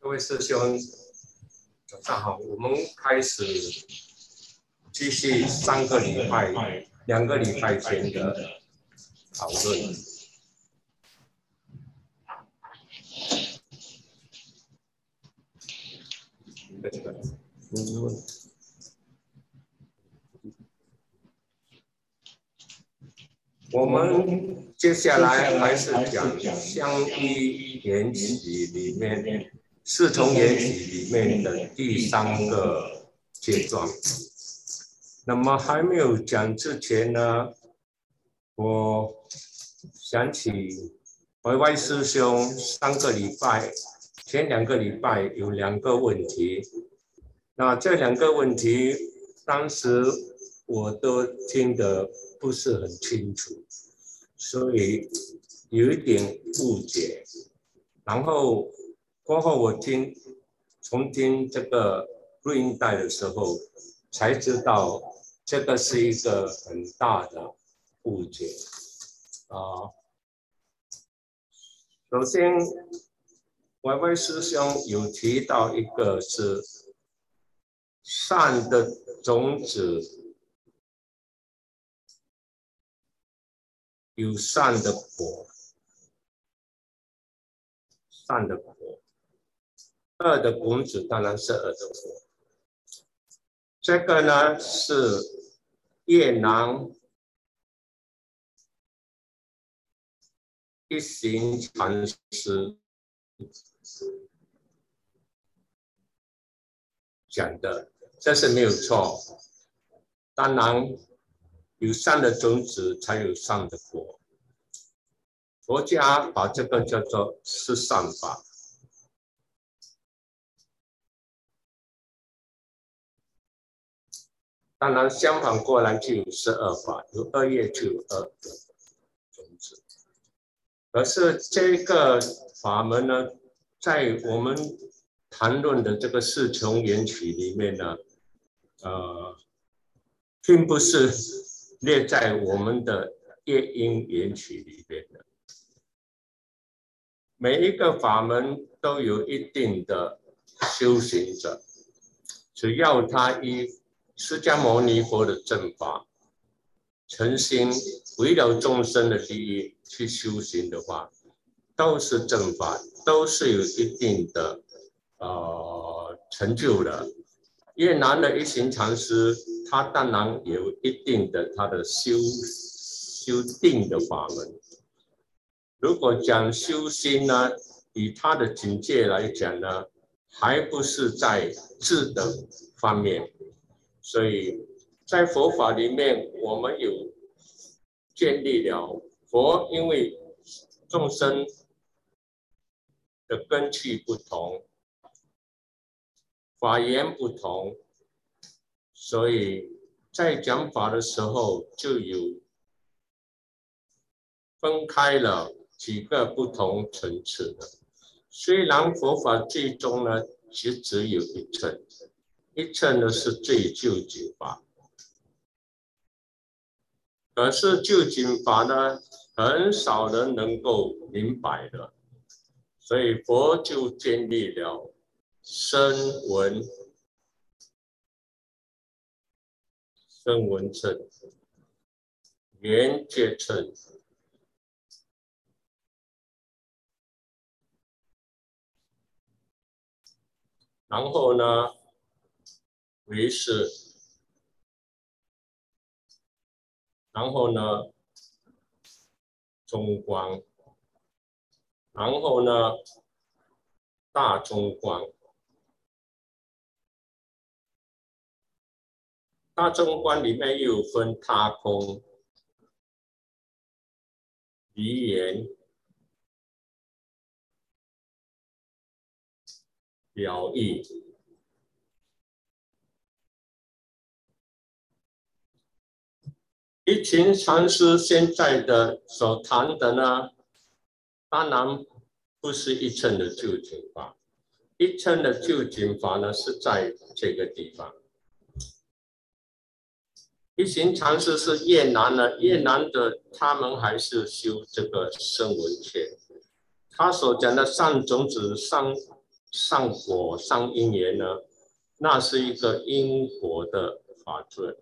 各位师兄，早上好。我们开始继续三个礼拜、两个礼拜前的讨论。我们接下来还是讲相依缘起里面四重缘起里面的第三个阶段。那么还没有讲之前呢，我想起歪歪师兄上个礼拜前两个礼拜有两个问题，那这两个问题当时我都听得不是很清楚。所以有一点误解，然后过后我听重听这个录音带的时候，才知道这个是一个很大的误解啊。首先歪歪师兄有提到一个是善的种子。有善的果，善的果；恶的种子当然是恶的果。这个呢是越南一行禅师讲的，这是没有错。当然。有善的种子，才有善的果。佛家把这个叫做是善法。当然，相反过来就有十二法，有恶业就有恶的种子。可是这个法门呢，在我们谈论的这个四重缘起里面呢，呃，并不是。列在我们的业因缘起里边的每一个法门都有一定的修行者，只要他以释迦牟尼佛的正法诚心为了众生的利益去修行的话，都是正法，都是有一定的呃成就的。越南的一行禅师。他当然有一定的他的修修定的法门。如果讲修心呢，以他的境界来讲呢，还不是在智的方面。所以在佛法里面，我们有建立了佛，因为众生的根器不同，法言不同。所以在讲法的时候，就有分开了几个不同层次的。虽然佛法最终呢，其实只有一层，一层呢是最究竟法，可是究竟法呢，很少人能够明白的，所以佛就建立了声闻。声闻称、缘觉称，然后呢，为是，然后呢，中观，然后呢，大中观。大中观里面又分他空、离言、表意。一群禅师现在的所谈的呢，当然不是一乘的究竟法，一乘的究竟法呢是在这个地方。一行禅师是越南的，越南的他们还是修这个声闻切，他所讲的上种子、上上果、上因缘呢，那是一个因果的法则。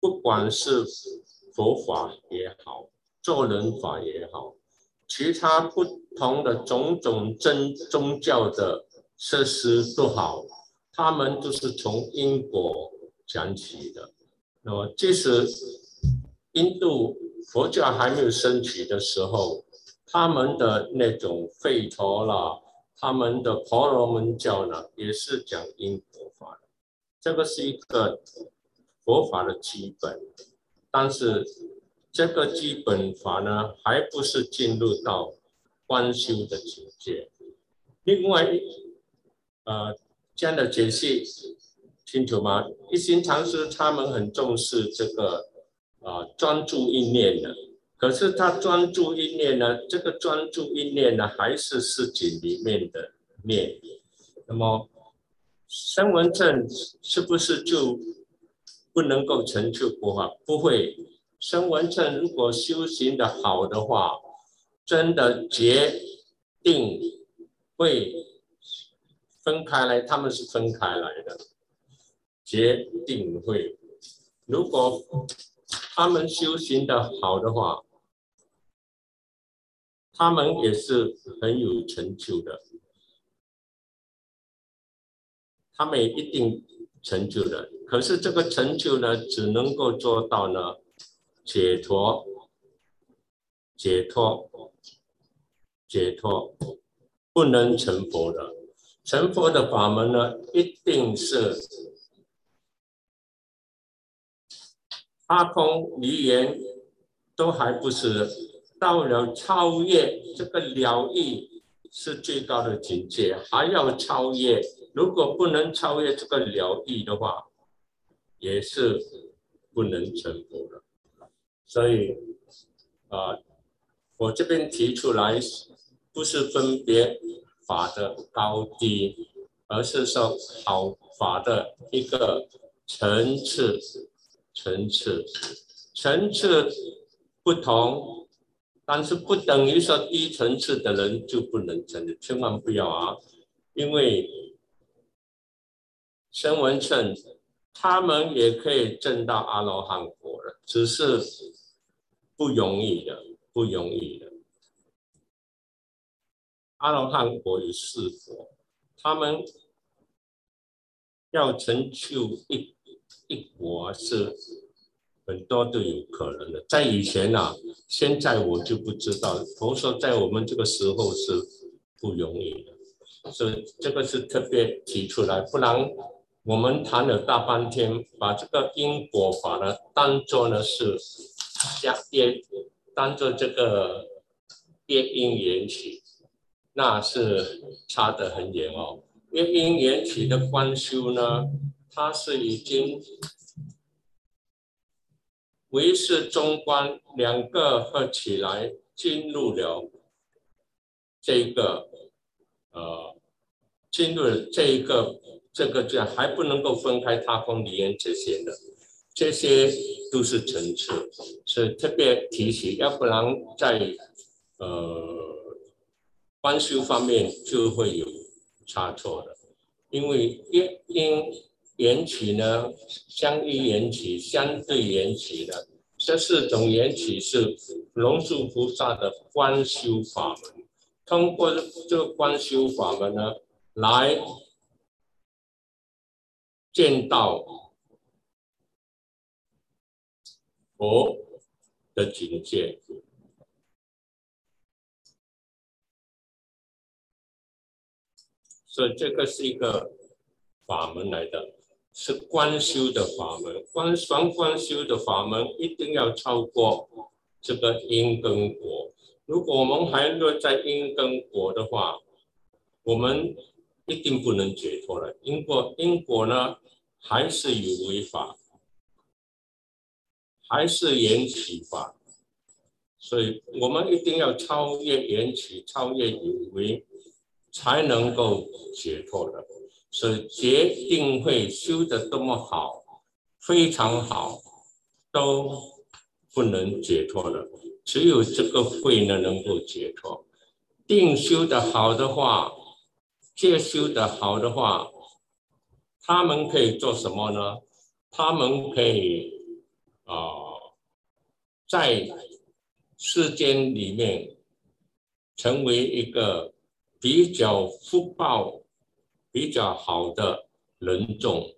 不管是佛法也好，做人法也好，其他不同的种种真宗教的设施都好，他们都是从因果讲起的。那么，即使印度佛教还没有升起的时候，他们的那种吠陀啦，他们的婆罗门教呢，也是讲因果法的。这个是一个佛法的基本，但是这个基本法呢，还不是进入到观修的境界。另外，呃，这样的解释清楚吗？一心禅师他们很重视这个啊专注意念的。可是他专注一念呢，这个专注一念呢，还是市井里面的念。那么，声闻正是不是就不能够成就佛法？不会，声闻正如果修行的好的话，真的决定会分开来，他们是分开来的，决定会。如果他们修行的好的话，他们也是很有成就的，他们也一定成就的。可是这个成就呢，只能够做到呢，解脱、解脱、解脱，不能成佛的。成佛的法门呢，一定是阿空离言都还不是。到了超越这个了义是最高的境界，还要超越。如果不能超越这个了义的话，也是不能成功的。所以啊，我这边提出来不是分别法的高低，而是说好法的一个层次，层次，层次不同。但是不等于说低层次的人就不能成，千万不要啊！因为声闻圣他们也可以证到阿罗汉果的，只是不容易的，不容易的。阿罗汉果有四佛，他们要成就一一果是。很多都有可能的，在以前呐，现在我就不知道。佛说在我们这个时候是不容易的，所以这个是特别提出来，不然我们谈了大半天，把这个因果法呢当做呢是相业，当做这个业因缘起，那是差得很远哦。业因缘起的观修呢，他是已经。唯是中观两个合起来进入了这个呃进入了这一个这个这样还不能够分开他空离言这些的，这些都是层次，是特别提起，要不然在呃观修方面就会有差错的，因为因因。缘起呢，相依缘起，相对缘起的这四种缘起是龙树菩萨的观修法门。通过这个观修法门呢，来见到佛的境界。所以这个是一个法门来的。是观修的法门，观凡观修的法门一定要超过这个因跟果。如果我们还落在因跟果的话，我们一定不能解脱了。因果因果呢，还是有违法，还是缘起法，所以我们一定要超越缘起，超越有为，才能够解脱的。是决定会修得多么好，非常好，都不能解脱的。只有这个慧呢能够解脱。定修的好的话，戒修的好的话，他们可以做什么呢？他们可以啊，在世间里面成为一个比较福报比较好的人种，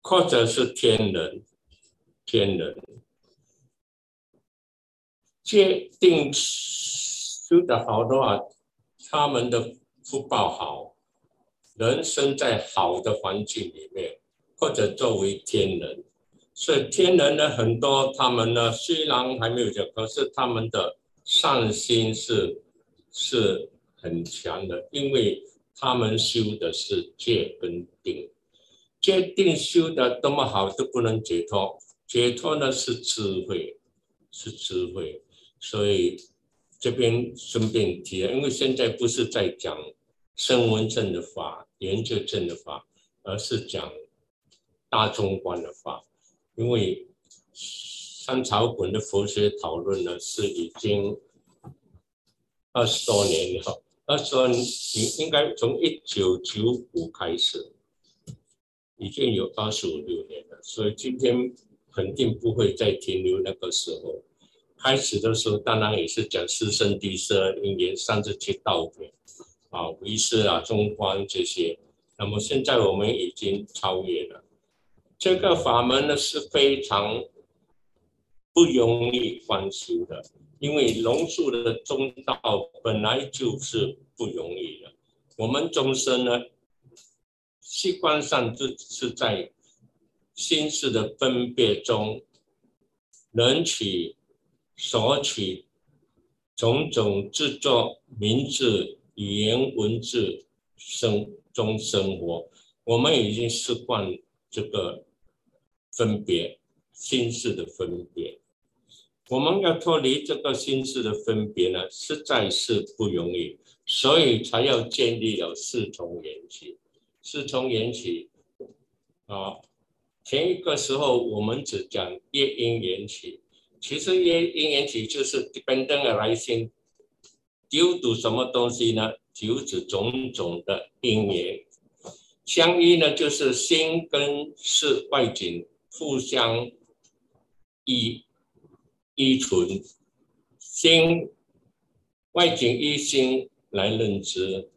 或者是天人，天人。界定修得好的话，他们的福报好，人生在好的环境里面，或者作为天人，所以天人呢很多，他们呢虽然还没有讲，可是他们的善心是是很强的，因为他们修的是戒跟定，戒定修的多么好都不能解脱，解脱呢是智慧，是智慧。所以这边顺便提，因为现在不是在讲声闻证的法、研究证的法，而是讲大众观的法。因为三朝本的佛学讨论呢，是已经二十多年了，二十多年应该从一九九五开始，已经有二十五六年了，所以今天肯定不会再停留那个时候。开始的时候，当然也是讲师生地色、因缘三十七道品啊、唯识啊、中观这些。那么现在我们已经超越了这个法门呢，是非常不容易翻修的，因为龙树的中道本来就是不容易的。我们众生呢，习惯上就是在心事的分别中，能取。索取种种制作名字、语言、文字生中生活，我们已经习惯这个分别心事的分别。我们要脱离这个心事的分别呢，实在是不容易，所以才要建立了四重缘起。四重缘起啊，前一个时候我们只讲业因缘起。其实因因缘起就是 dependent 的来信，丢读什么东西呢？就指种种的因缘。相依呢，就是心跟是外境互相依依存，心外境依心来认知，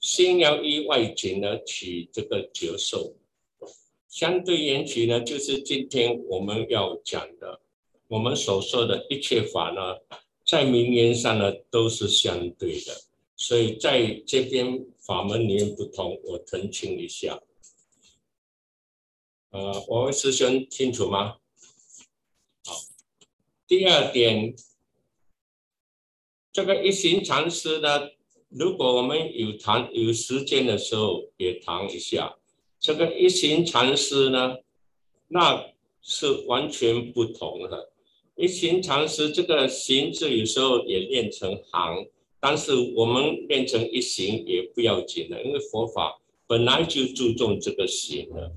心要依外境呢起这个接受。相对缘起呢，就是今天我们要讲的。我们所说的一切法呢，在名言上呢都是相对的，所以在这边法门里面不同，我澄清一下。呃，我师兄清楚吗？第二点，这个一行禅师呢，如果我们有谈有时间的时候也谈一下，这个一行禅师呢，那是完全不同的。一行禅师这个行字有时候也练成行，但是我们练成一行也不要紧的，因为佛法本来就注重这个行的。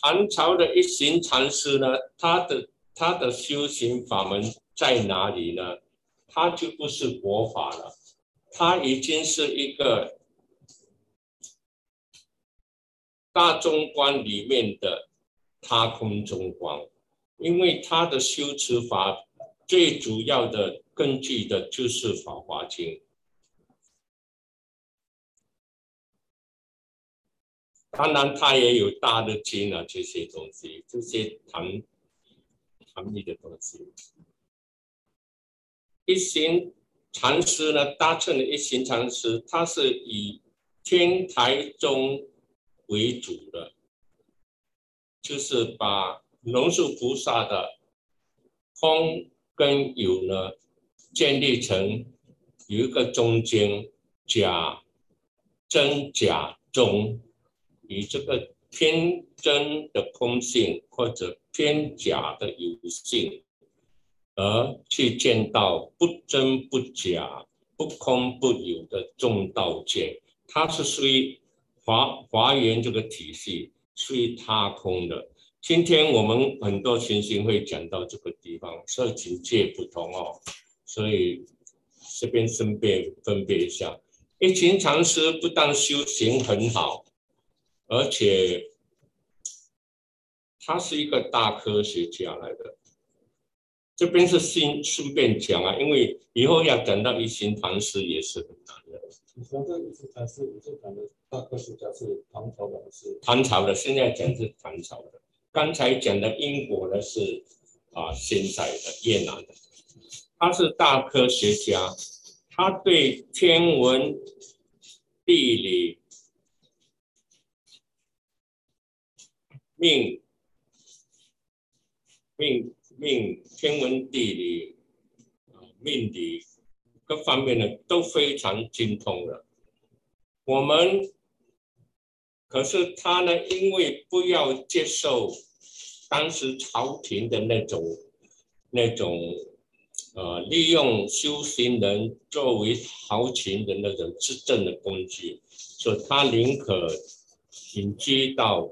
唐朝的一行禅师呢，他的他的修行法门在哪里呢？他就不是佛法了，他已经是一个大中观里面的。他空中观，因为他的修持法最主要的根据的就是《法华经》，当然他也有大的经啊，这些东西，这些谈谈义的东西。一行禅师呢，搭乘的一行禅师，他是以天台宗为主的。就是把龙树菩萨的空跟有呢建立成有一个中间假真假中，以这个偏真的空性或者偏假的有性，而去见到不真不假、不空不有的中道界，它是属于华华严这个体系。属于他空的，今天我们很多情形会讲到这个地方，所以境界不同哦，所以这边顺便分别一下。一行禅师不但修行很好，而且他是一个大科学家来的。这边是顺顺便讲啊，因为以后要讲到一行禅师也是很难的。你说这一行禅师，你是讲的大科学家是唐朝的还是？唐朝的，现在讲是唐朝的。刚才讲的英国的是啊，现在的越南的，他是大科学家。他对天文、地理、命、命、命、天文、地理、命理各方面的都非常精通的。我们可是他呢，因为不要接受当时朝廷的那种那种。呃，利用修行人作为豪情的那种执政的工具，所以他宁可隐居到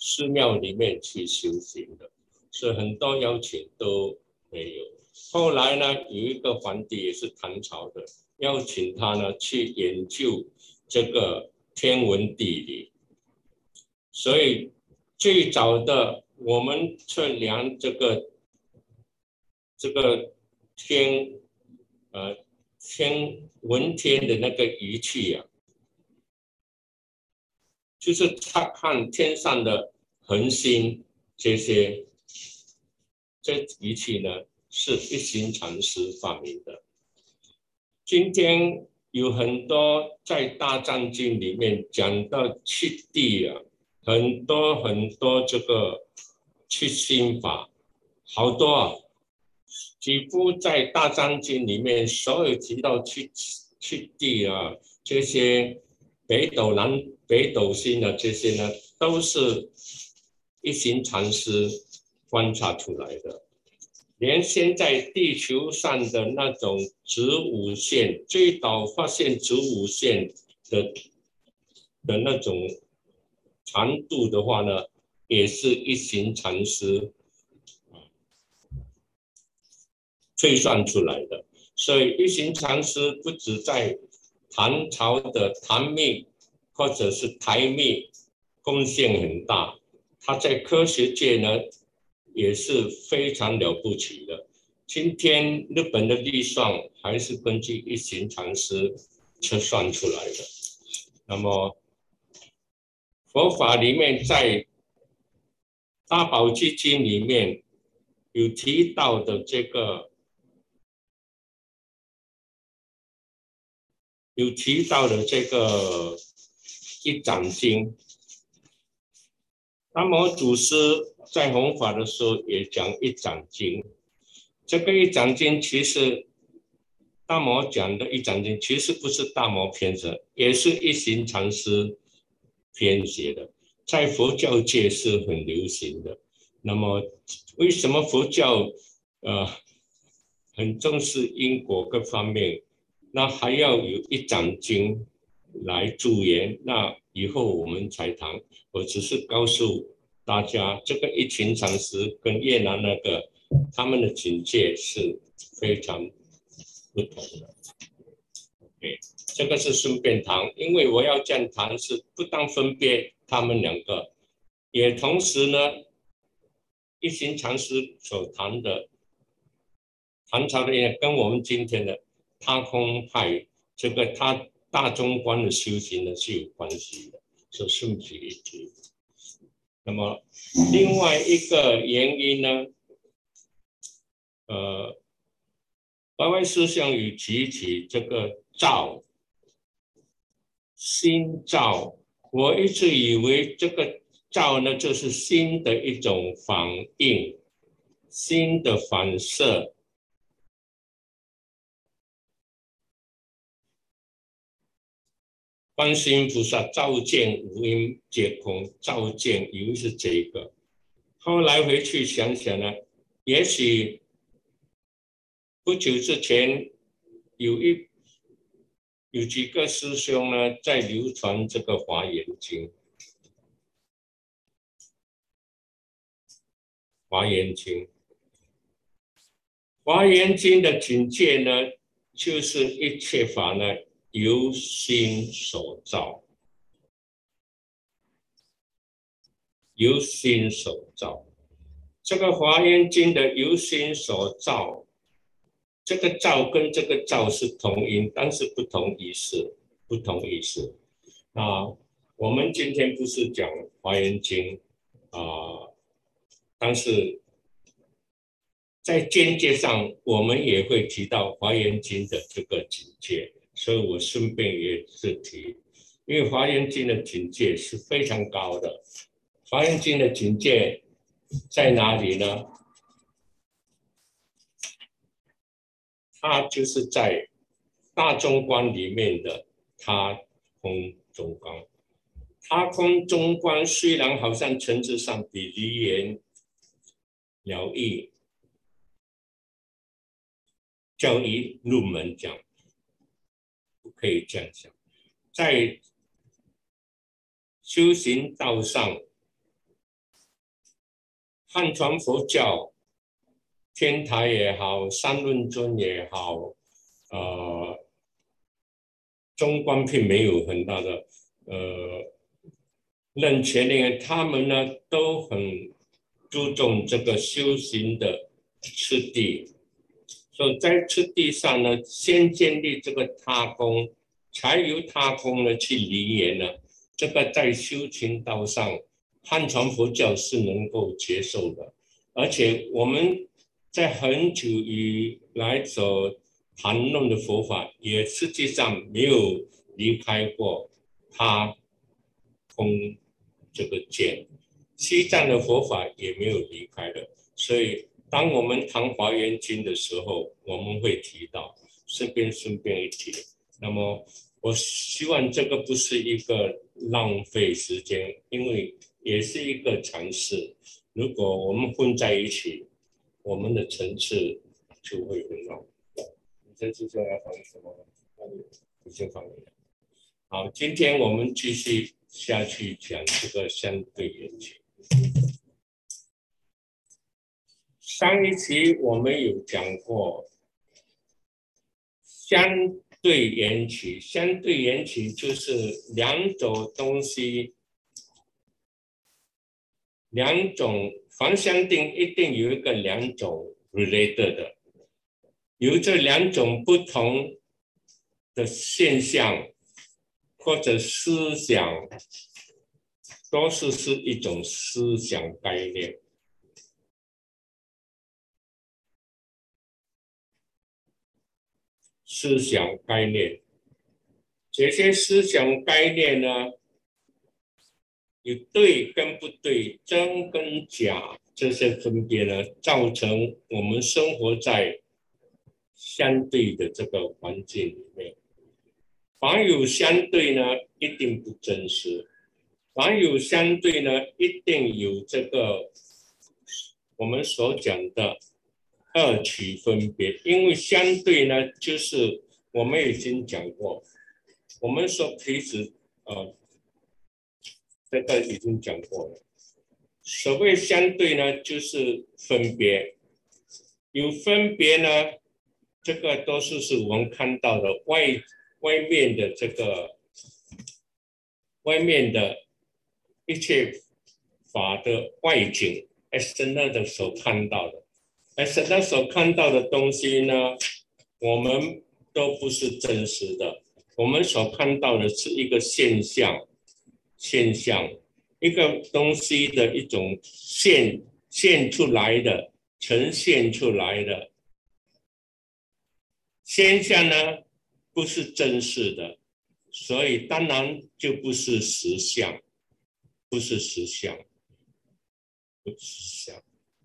寺庙里面去修行的，所以很多邀请都没有。后来呢，有一个皇帝也是唐朝的，邀请他呢去研究这个天文地理，所以最早的我们测量这个。这个天，呃，天文天的那个仪器呀，就是他看天上的恒星这些，这仪器呢是一行禅师发明的。今天有很多在大藏经里面讲到七地啊，很多很多这个七心法，好多啊。几乎在大藏经里面，所有提到去去地啊，这些北斗南北斗星的这些呢，都是一行禅师观察出来的。连现在地球上的那种子午线，最早发现子午线的的那种长度的话呢，也是一行禅师。推算出来的，所以一行禅师不止在唐朝的唐密或者是台密贡献很大，他在科学界呢也是非常了不起的。今天日本的预算还是根据一行禅师测算出来的。那么佛法里面在大宝积经里面有提到的这个。有提到的这个一掌经，那么祖师在弘法的时候也讲一掌经。这个一掌经其实大摩讲的一掌经其实不是大摩编的，也是一行禅师编写的，在佛教界是很流行的。那么为什么佛教呃很重视因果各方面？那还要有一掌经来助言，那以后我们才谈。我只是告诉大家，这个一群禅师跟越南那个他们的境界是非常不同的。OK，这个是顺便谈，因为我要讲谈是不当分别他们两个，也同时呢，一群禅师所谈的唐朝的也跟我们今天的。他空派这个他大中观的修行呢是有关系的，是顺其一提。那么另外一个原因呢，呃，白外思想与集体这个造心造，我一直以为这个造呢就是心的一种反应，心的反射。观世音菩萨照见五阴皆空，照见以为是这个。后来回去想想呢，也许不久之前有一有几个师兄呢在流传这个华严经，华严经。华严经的境界呢，就是一切法呢由心所造，由心所造。这个华严经的由心所造，这个造跟这个造是同音，但是不同意思，不同意思。啊，我们今天不是讲华严经啊，但是。在间接上，我们也会提到《华严经》的这个境界，所以我顺便也是提，因为《华严经》的境界是非常高的，《华严经》的境界在哪里呢？它就是在大中观里面的他空中观，他空中观虽然好像层次上比离言了义。教义入门讲，可以这样想，在修行道上，汉传佛教，天台也好，三论尊也好，呃，中观并没有很大的，呃，任前人他们呢都很注重这个修行的次第。在次第上呢，先建立这个他空，才由他空呢去离言呢。这个在修行道上，汉传佛教是能够接受的。而且我们在很久以来所谈论的佛法，也实际上没有离开过他空这个见。西藏的佛法也没有离开的，所以。当我们谈华严经的时候，我们会提到，顺便顺便一提。那么，我希望这个不是一个浪费时间，因为也是一个尝试。如果我们混在一起，我们的层次就会很高。你这次就要放什么？已经放了。好，今天我们继续下去讲这个相对缘起。上一期我们有讲过相对缘起，相对缘起就是两种东西，两种方向定一定有一个两种 related 的，有这两种不同的现象或者思想，都是是一种思想概念。思想概念，这些思想概念呢，有对跟不对，真跟假这些分别呢，造成我们生活在相对的这个环境里面。凡有相对呢，一定不真实；凡有相对呢，一定有这个我们所讲的。二取分别，因为相对呢，就是我们已经讲过，我们说其实呃，这个已经讲过了。所谓相对呢，就是分别，有分别呢，这个都是是我们看到的外外面的这个外面的一切法的外景，external 的所看到的。而神他所看到的东西呢，我们都不是真实的。我们所看到的是一个现象，现象，一个东西的一种现现出来的、呈现出来的现象呢，不是真实的，所以当然就不是实相，不是实相，不实相，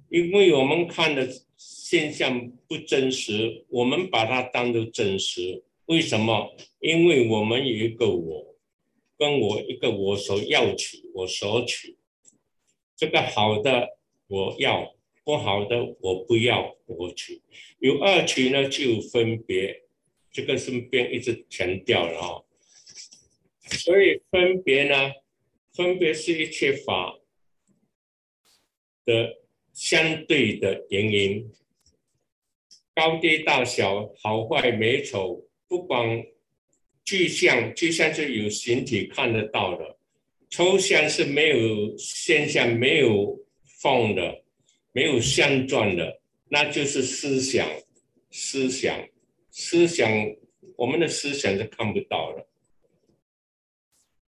因为我们看的。现象不真实，我们把它当做真实。为什么？因为我们有一个我，跟我一个我所要取，我所取。这个好的我要，不好的我不要，我取。有二取呢，就有分别。这个身边一直强调了啊。所以分别呢，分别是一切法的相对的原因，高低大小、好坏美丑，不管具象，具象是有形体看得到的，抽象是没有现象、没有放的、没有相状的，那就是思想。思想，思想，我们的思想是看不到的。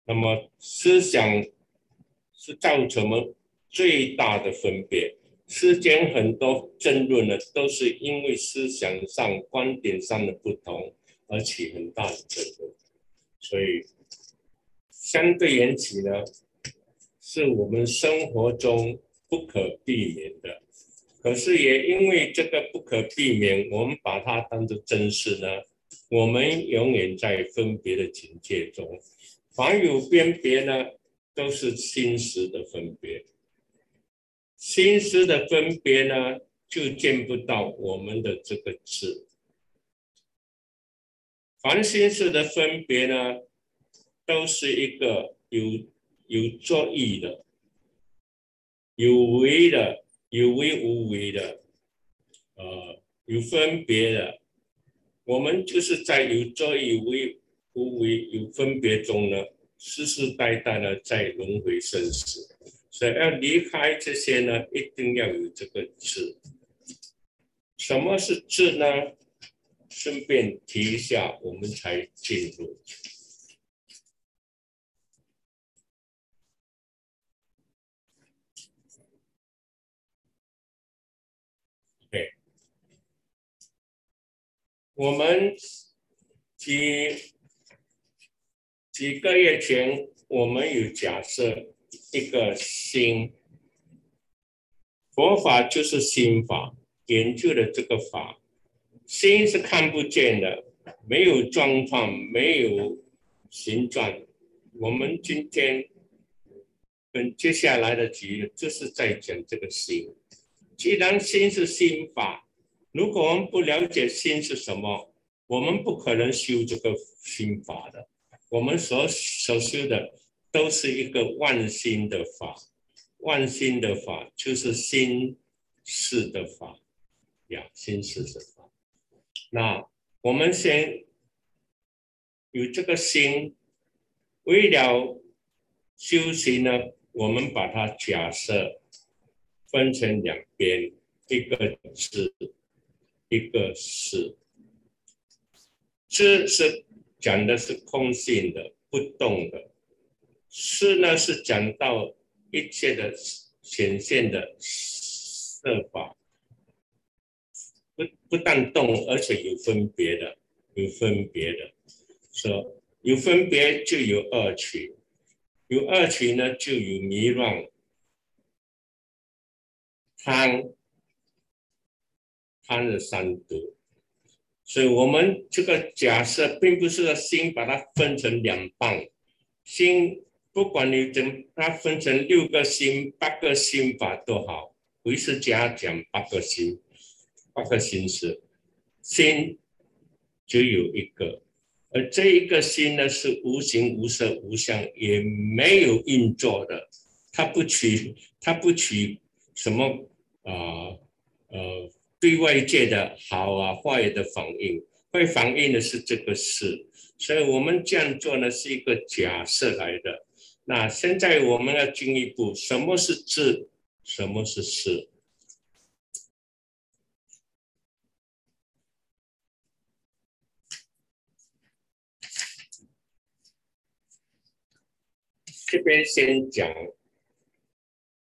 那么，思想是造成我们最大的分别。世间很多争论呢，都是因为思想上、观点上的不同而起很大的争论。所以，相对缘起呢，是我们生活中不可避免的。可是也因为这个不可避免，我们把它当做真实呢。我们永远在分别的境界中，凡有分别呢，都是心识的分别。心识的分别呢，就见不到我们的这个智。凡心识的分别呢，都是一个有有作意的，有为的。有为无为的，呃，有分别的，我们就是在有作有为无为有分别中呢，世世代代呢在轮回生死，所以要离开这些呢，一定要有这个智。什么是智呢？顺便提一下，我们才进入。我们几几个月前，我们有假设一个心，佛法就是心法，研究的这个法，心是看不见的，没有状况，没有形状。我们今天跟接下来的几，就是在讲这个心。既然心是心法。如果我们不了解心是什么，我们不可能修这个心法的。我们所所修的都是一个万心的法，万心的法就是心是的法呀，心是的法。那我们先有这个心，为了修行呢，我们把它假设分成两边，一个是。一个是，知是讲的是空性的、不动的；是呢是讲到一切的显现的设法，不不但动，而且有分别的，有分别的。说有分别就有二取，有二取呢就有迷乱、贪。贪的三毒，所以我们这个假设并不是说心把它分成两半，心不管你怎它分成六个心、八个心法都好，唯识家讲八个心，八个心是心只有一个，而这一个心呢是无形无色无相，也没有运作的，它不取它不取什么啊呃。对外界的好啊坏的反应，会反映的是这个事，所以我们这样做呢是一个假设来的。那现在我们要进一步，什么是智，什么是事？这边先讲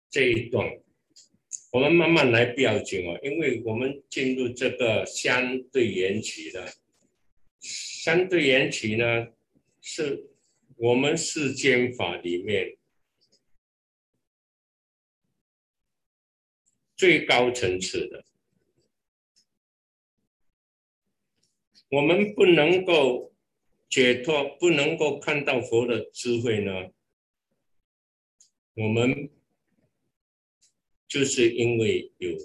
这一段。我们慢慢来，不要紧哦，因为我们进入这个相对缘起的相对缘起呢，是我们世间法里面最高层次的。我们不能够解脱，不能够看到佛的智慧呢，我们。就是因为有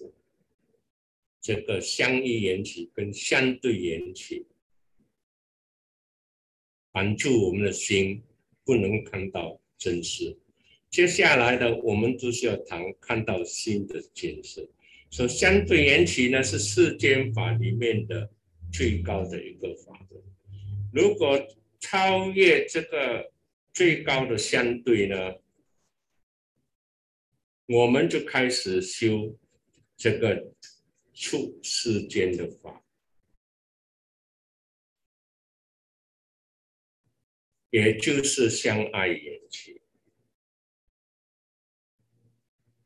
这个相依缘起跟相对缘起，帮助我们的心不能看到真实。接下来的我们就是要谈看到新的建设。说相对缘起呢，是世间法里面的最高的一个法则。如果超越这个最高的相对呢，我们就开始修这个处世间的法，也就是相爱缘起，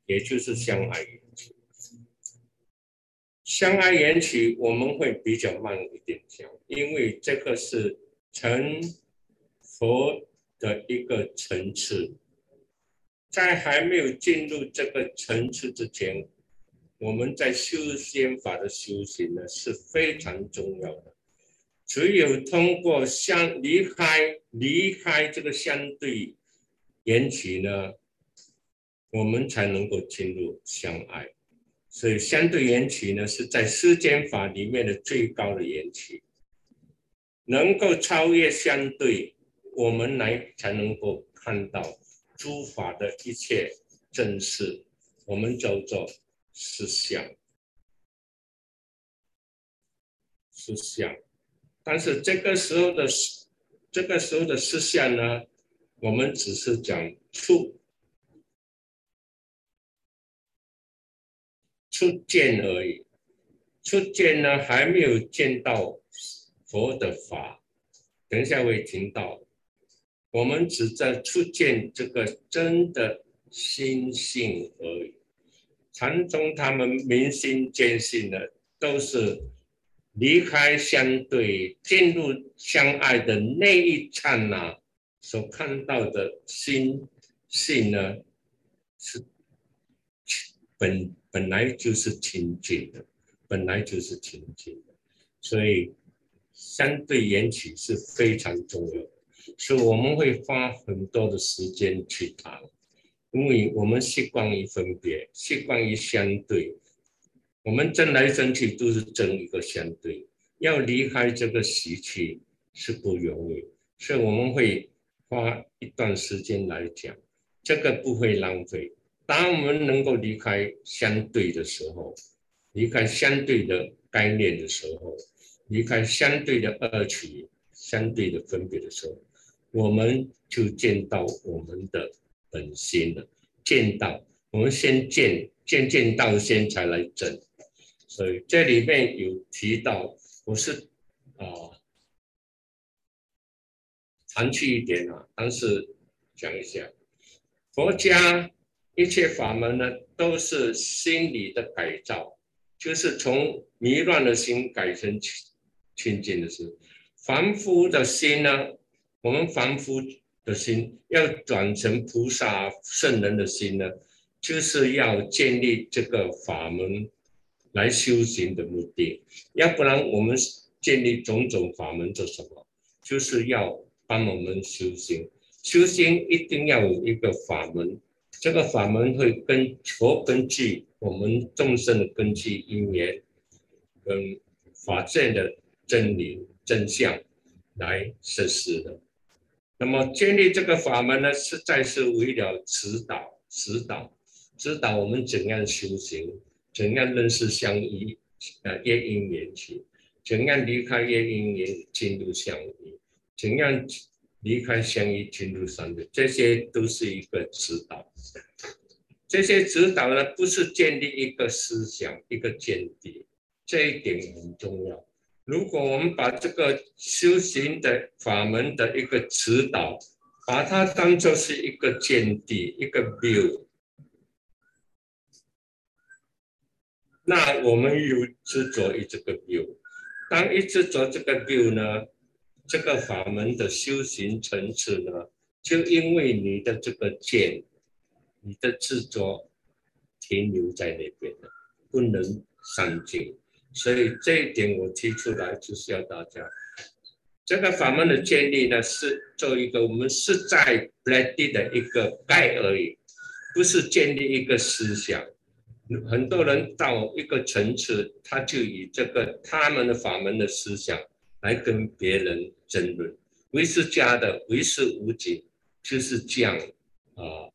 也就是相爱缘起。相爱缘起我们会比较慢一点讲，因为这个是成佛的一个层次。在还没有进入这个层次之前，我们在修仙法的修行呢是非常重要的。只有通过相离开离开这个相对缘起呢，我们才能够进入相爱。所以相对缘起呢是在世间法里面的最高的缘起，能够超越相对，我们来才能够看到。诸法的一切正是我们叫做实相，实相。但是这个时候的这个时候的实相呢，我们只是讲出出见而已，出见呢还没有见到佛的法。等一下会听到。我们只在初见这个真的心性而已。禅宗他们明心见性的，都是离开相对，进入相爱的那一刹那所看到的心性呢，是本本来就是清净的，本来就是清净的。所以相对缘起是非常重要的。是我们会花很多的时间去谈，因为我们习惯于分别，习惯于相对，我们争来争去都是争一个相对，要离开这个习气是不容易，所以我们会花一段时间来讲，这个不会浪费。当我们能够离开相对的时候，离开相对的概念的时候，离开相对的二取、相对的分别的时候。我们就见到我们的本心了，见到我们先见，见见到先才来证，所以这里面有提到，我是啊，长去一点啊，但是讲一下，佛家一切法门呢，都是心理的改造，就是从迷乱的心改成清清净的心，凡夫的心呢。我们凡夫的心要转成菩萨圣人的心呢，就是要建立这个法门来修行的目的。要不然我们建立种种法门做什么？就是要帮我们修行。修行一定要有一个法门，这个法门会根佛根据我们众生的根基因缘跟法界的真理真相来实施的。那么建立这个法门呢，实在是为了指导、指导、指导我们怎样修行，怎样认识相依，呃，业因缘起，怎样离开业因缘进入相依，怎样离开相依进入三昧，这些都是一个指导。这些指导呢，不是建立一个思想、一个见地，这一点很重要。如果我们把这个修行的法门的一个指导，把它当做是一个见地、一个 view，那我们有执着于这个 view。当一执着这个 view 呢，这个法门的修行层次呢，就因为你的这个见，你的执着停留在那边了，不能上进。所以这一点我提出来，就是要大家这个法门的建立呢，是做一个我们是在 ready 的一个盖而已，不是建立一个思想。很多人到一个层次，他就以这个他们的法门的思想来跟别人争论。唯识家的唯识无解，就是这样啊，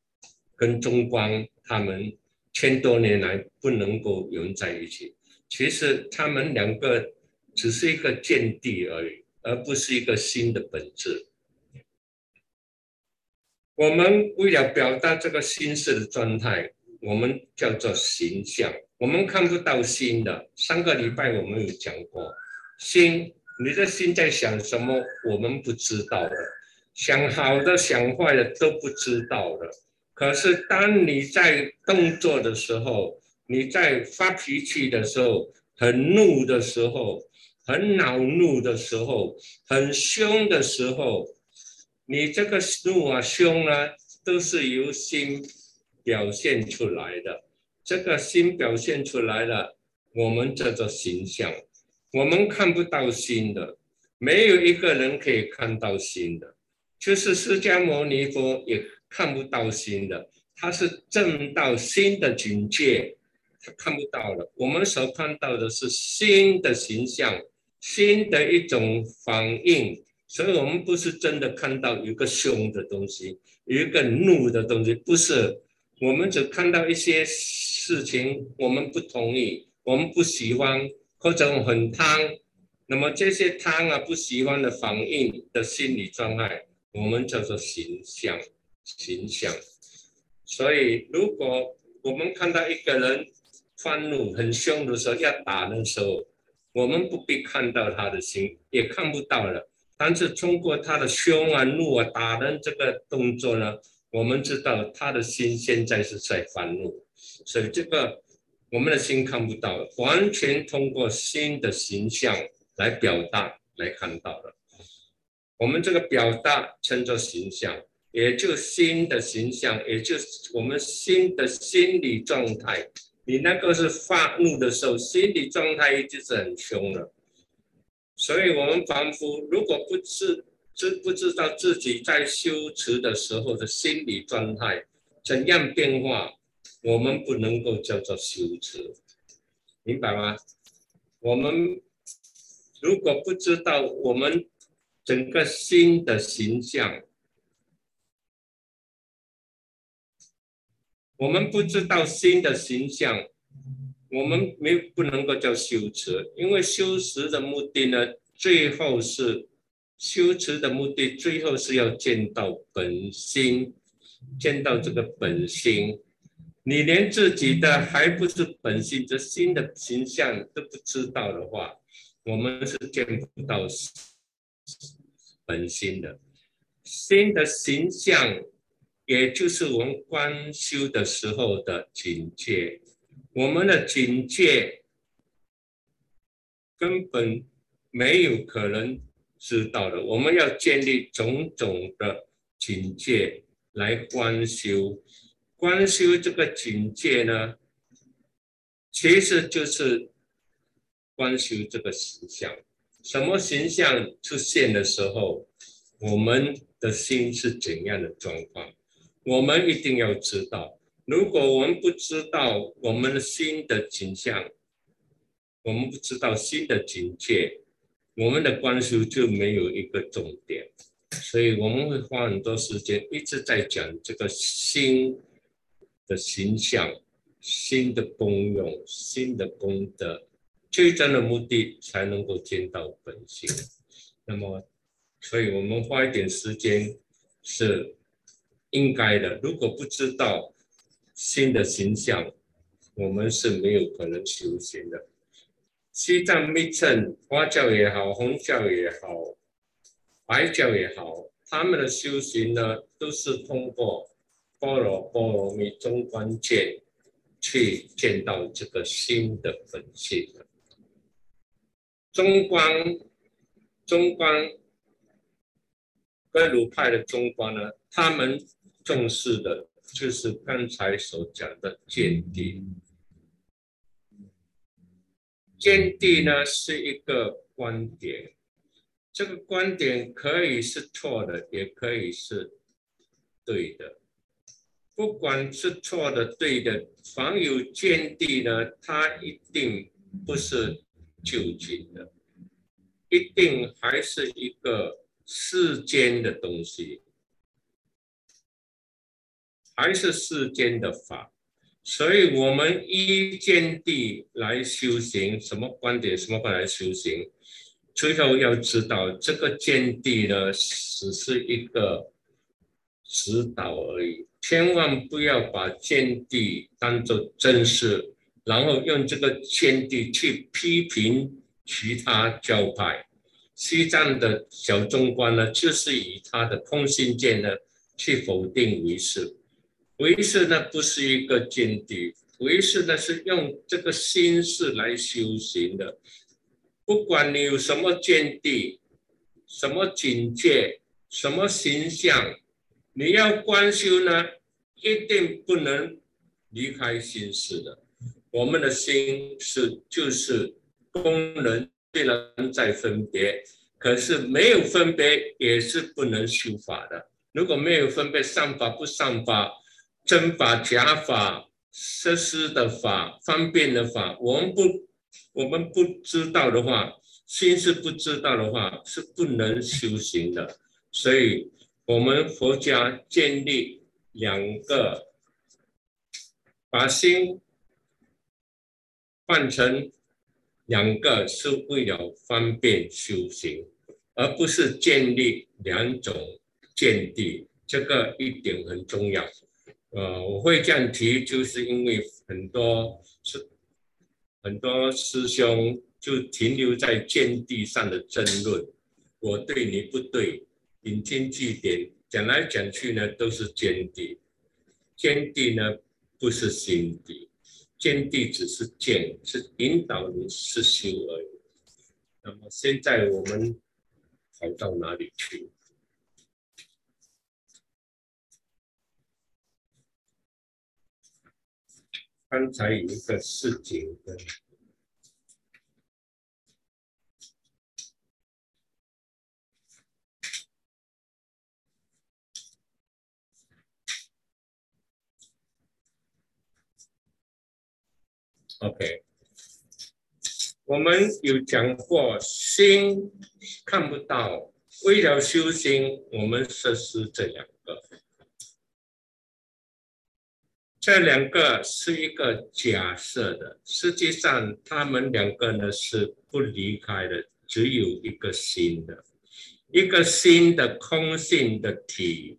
跟中光他们千多年来不能够融在一起。其实他们两个只是一个见地而已，而不是一个新的本质。我们为了表达这个心事的状态，我们叫做形象。我们看不到心的。上个礼拜我们有讲过，心，你的心在想什么，我们不知道的。想好的、想坏的都不知道的。可是当你在动作的时候，你在发脾气的时候，很怒的时候，很恼怒的时候，很凶的时候。你这个怒啊、凶啊，都是由心表现出来的。这个心表现出来了，我们叫做形象。我们看不到心的，没有一个人可以看到心的，就是释迦牟尼佛也看不到心的。他是证到心的境界，他看不到了。我们所看到的是心的形象，心的一种反应。所以，我们不是真的看到一个凶的东西，一个怒的东西，不是。我们只看到一些事情，我们不同意，我们不喜欢，或者很贪。那么这些贪啊、不喜欢的反应的心理状态，我们叫做形象。形象。所以，如果我们看到一个人愤怒、很凶的时候，要打的时候，我们不必看到他的心，也看不到了。但是通过他的凶啊、怒啊、打人这个动作呢，我们知道他的心现在是在发怒，所以这个我们的心看不到，完全通过心的形象来表达来看到的。我们这个表达称作形象，也就心的形象，也就是我们心的心理状态。你那个是发怒的时候，心理状态一直是很凶的。所以，我们凡夫如果不是知不知道自己在修持的时候的心理状态怎样变化，我们不能够叫做修持，明白吗？我们如果不知道我们整个心的形象，我们不知道心的形象。我们没不能够叫修持，因为修持的目的呢，最后是修持的目的，最后是要见到本心，见到这个本心。你连自己的还不是本心，这心的形象都不知道的话，我们是见不到本心的。心的形象，也就是我们观修的时候的境界。我们的警戒根本没有可能知道的，我们要建立种种的警戒来观修。观修这个警戒呢，其实就是观修这个形象。什么形象出现的时候，我们的心是怎样的状况，我们一定要知道。如果我们不知道我们的心的景象，我们不知道心的境界，我们的观修就没有一个重点，所以我们会花很多时间一直在讲这个心的形象、心的功用、心的功德，最终的目的才能够见到本性。那么，所以我们花一点时间是应该的。如果不知道，新的形象，我们是没有可能修行的。西藏密乘花教也好，红教也好，白教也好，他们的修行呢，都是通过般若波罗蜜中观见去见到这个新的本性的。中观，中观，格鲁派的中观呢，他们重视的。就是刚才所讲的见地，见地呢是一个观点，这个观点可以是错的，也可以是对的。不管是错的、对的，凡有见地呢，它一定不是究竟的，一定还是一个世间的东西。还是世间的法。所以，我们依见地来修行，什么观点？什么观来修行？最后要知道，这个见地呢，只是一个指导而已，千万不要把见地当做真实，然后用这个见地去批评其他教派。西藏的小中观呢，就是以他的空心见呢，去否定唯唯识呢，不是一个境地，唯识呢是用这个心识来修行的。不管你有什么见地、什么境界、什么形象，你要观修呢，一定不能离开心识的。我们的心是就是功能，虽然在分别，可是没有分别也是不能修法的。如果没有分别，上法不上法。真法、假法、实施的法、方便的法，我们不，我们不知道的话，心是不知道的话，是不能修行的。所以，我们佛家建立两个，把心换成两个，是为了方便修行，而不是建立两种见地。这个一点很重要。呃，我会这样提，就是因为很多是很多师兄就停留在见地上的争论，我对你不对，引经据典，讲来讲去呢都是见地，见地呢不是心地，见地只是见，是引导你实修而已。那么现在我们跑到哪里去？刚才有一个事情的，OK，我们有讲过，心看不到，为了修心，我们实施这两个。这两个是一个假设的，实际上他们两个呢是不离开的，只有一个心的，一个心的空性的体，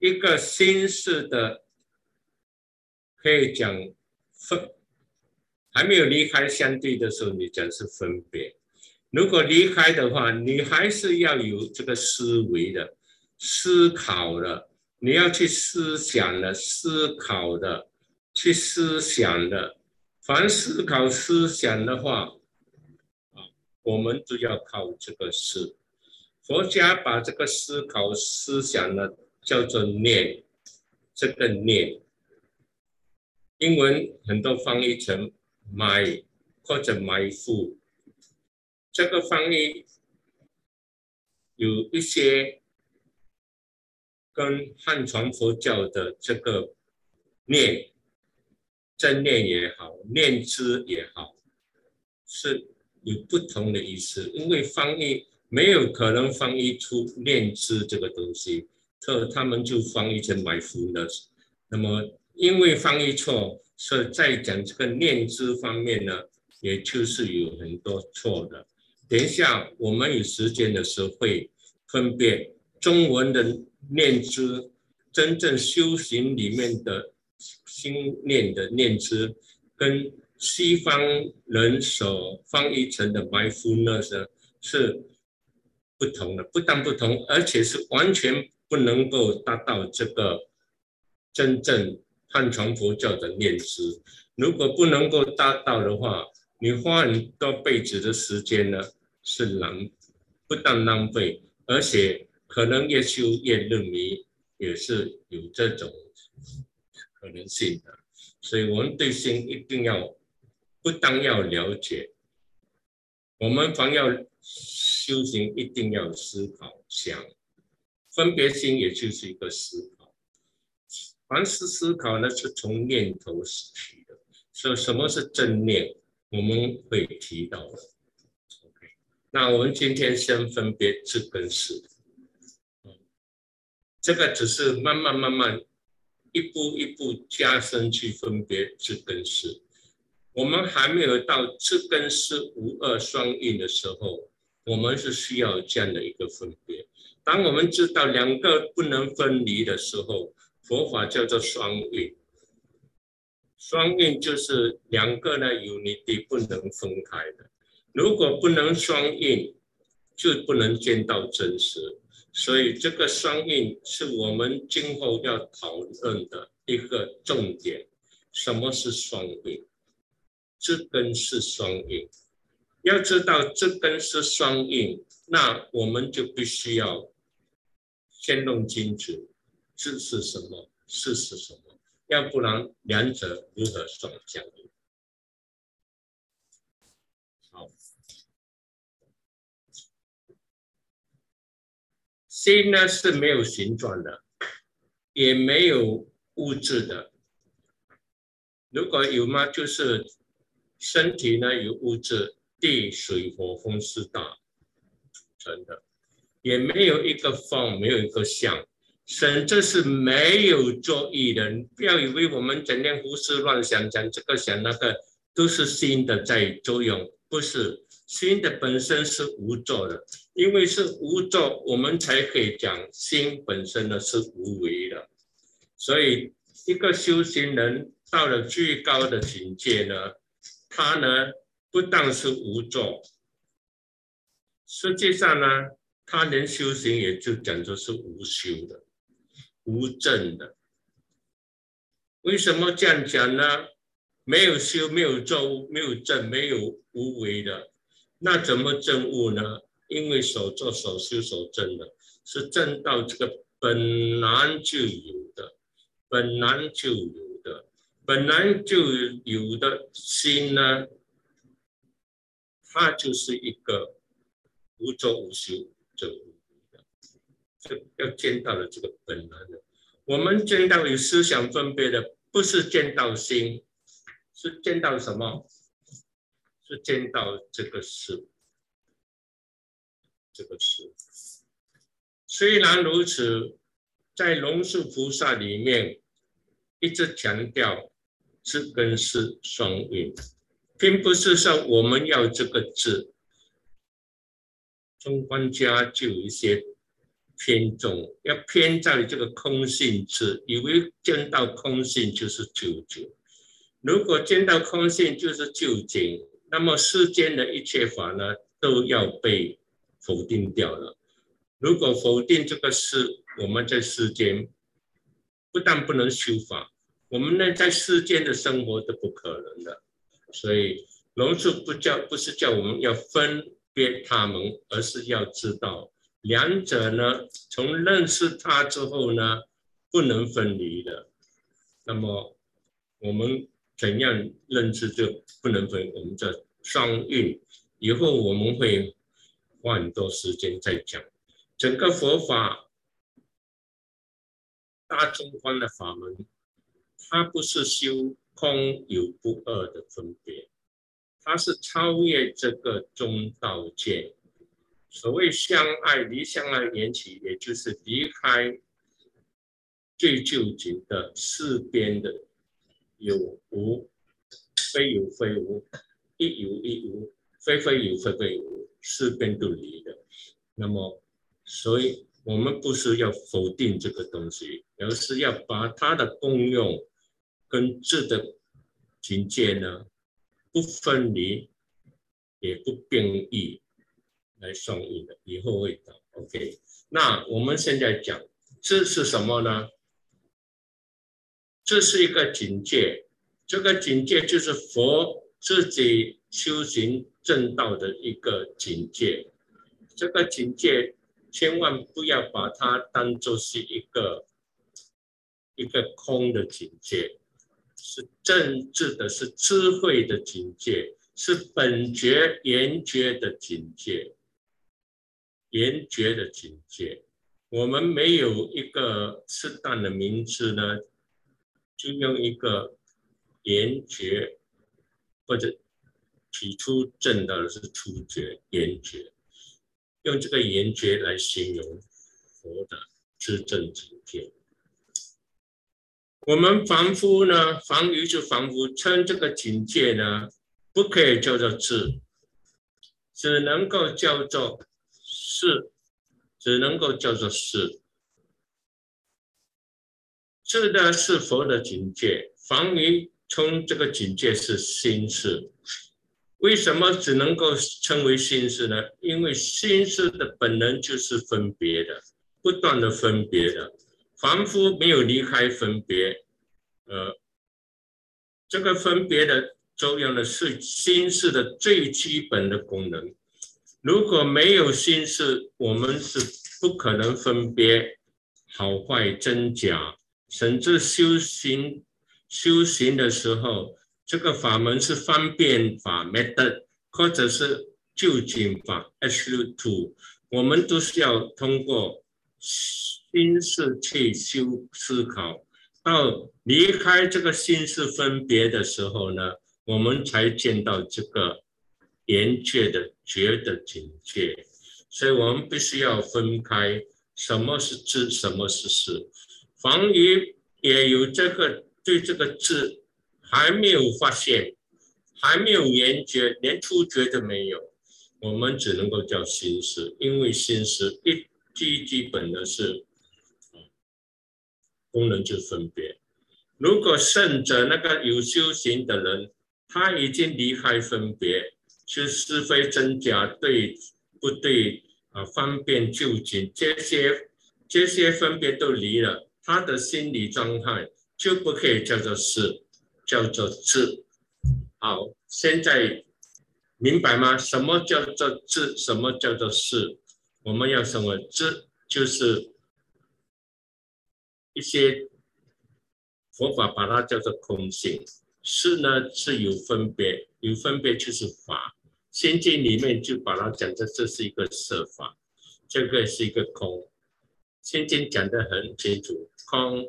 一个心式的，可以讲分，还没有离开相对的时候，你讲是分别；如果离开的话，你还是要有这个思维的。思考的，你要去思想的，思考的，去思想的。凡思考思想的话，啊，我们都要靠这个思。佛家把这个思考思想呢叫做念，这个念，英文很多翻译成埋或者埋伏，这个翻译有一些。跟汉传佛教的这个念正念也好，念知也好，是有不同的意思。因为翻译没有可能翻译出念知这个东西，特他们就翻译成埋伏了。那么因为翻译错，所以在讲这个念知方面呢，也就是有很多错的。等一下我们有时间的时候会分辨中文的。念知真正修行里面的心念的念知，跟西方人所翻译成的 mindfulness 是不同的，不但不同，而且是完全不能够达到这个真正汉传佛教的念知。如果不能够达到的话，你花很多辈子的时间呢，是浪，不但浪费，而且。可能越修越入迷，也是有这种可能性的。所以，我们对心一定要不但要了解，我们凡要修行，一定要思考想。分别心也就是一个思考，凡是思考呢，是从念头起的。所以，什么是正念？我们会提到的。OK，那我们今天先分别这根识。这个只是慢慢慢慢一步一步加深去分别知根识。我们还没有到知根识无二双运的时候，我们是需要这样的一个分别。当我们知道两个不能分离的时候，佛法叫做双运。双运就是两个呢有你的不能分开的。如果不能双运，就不能见到真实。所以这个双运是我们今后要讨论的一个重点。什么是双运？这根是双运。要知道这根是双运，那我们就必须要先弄清楚这是什么，是是什么，要不然两者如何双相应？心呢是没有形状的，也没有物质的。如果有吗？就是身体呢有物质。地水火风四大成的，也没有一个方，没有一个相，甚至是没有作意的。不要以为我们整天胡思乱想，讲这个想那个，都是心的在作用，不是心的本身是无作的，因为是无作，我们才可以讲心本身呢是无为的。所以一个修行人到了最高的境界呢，他呢。不但是无作，实际上呢，他连修行也就讲作是无修的、无正的。为什么这样讲呢？没有修，没有作，没有正，没有无为的，那怎么证悟呢？因为所作所修所证的，是证到这个本来就有的，本来就有的，本来就有的心呢？它就是一个无作无修这无的，要见到了这个本来的。我们见到有思想分别的，不是见到心，是见到什么？是见到这个事，这个事。虽然如此，在龙树菩萨里面一直强调知根是双运。并不是说我们要这个字，中观家就有一些偏重，要偏在这个空性字，以为见到空性就是究竟。如果见到空性就是究竟，那么世间的一切法呢，都要被否定掉了。如果否定这个事，我们在世间不但不能修法，我们呢在世间的生活都不可能的。所以龙树不叫不是叫我们要分别他们，而是要知道两者呢，从认识它之后呢，不能分离的。那么我们怎样认知就不能分？我们这双运以后我们会花很多时间再讲。整个佛法大中观的法门，它不是修。空有不二的分别，它是超越这个中道界。所谓相爱离相爱缘起，也就是离开最究竟的四边的有无、非有非无、一有一无、非非有非非无，是边都离的。那么，所以我们不是要否定这个东西，而是要把它的功用。跟质的境界呢，不分离，也不变异，来相应的，以后会讲。OK，那我们现在讲这是什么呢？这是一个境界，这个境界就是佛自己修行正道的一个境界。这个境界千万不要把它当做是一个一个空的境界。是政治的，是智慧的境界，是本觉严觉的境界，严觉的境界。我们没有一个适当的名字呢，就用一个言觉，或者提出正道的是初觉、言觉，用这个言觉来形容佛的知正境界。我们凡夫呢，凡愚就凡夫称这个境界呢，不可以叫做智，只能够叫做是，只能够叫做是。智呢是佛的境界，凡愚称这个境界是心事。为什么只能够称为心事呢？因为心事的本能就是分别的，不断的分别的。凡夫没有离开分别，呃，这个分别的作用呢是心事的最基本的功能。如果没有心事，我们是不可能分别好坏真假，甚至修行修行的时候。这个法门是方便法 （method） 或者是就近法 a s u t。我们都是要通过心事去修思考，到离开这个心事分别的时候呢，我们才见到这个圆觉的觉的境界。所以，我们必须要分开什么是智，什么是事。防于也有这个对这个字。还没有发现，还没有研觉，连触觉都没有，我们只能够叫心识，因为心识一最基本的是功能就分别。如果圣者那个有修行的人，他已经离开分别，就是非真假对不对啊，方便就近这些这些分别都离了，他的心理状态就不可以叫做是。叫做智，好，现在明白吗？什么叫做智？什么叫做是？我们要什么智？就是一些佛法把它叫做空性，是呢是有分别，有分别就是法。仙经里面就把它讲的这是一个色法，这个是一个空。心经讲的很清楚，空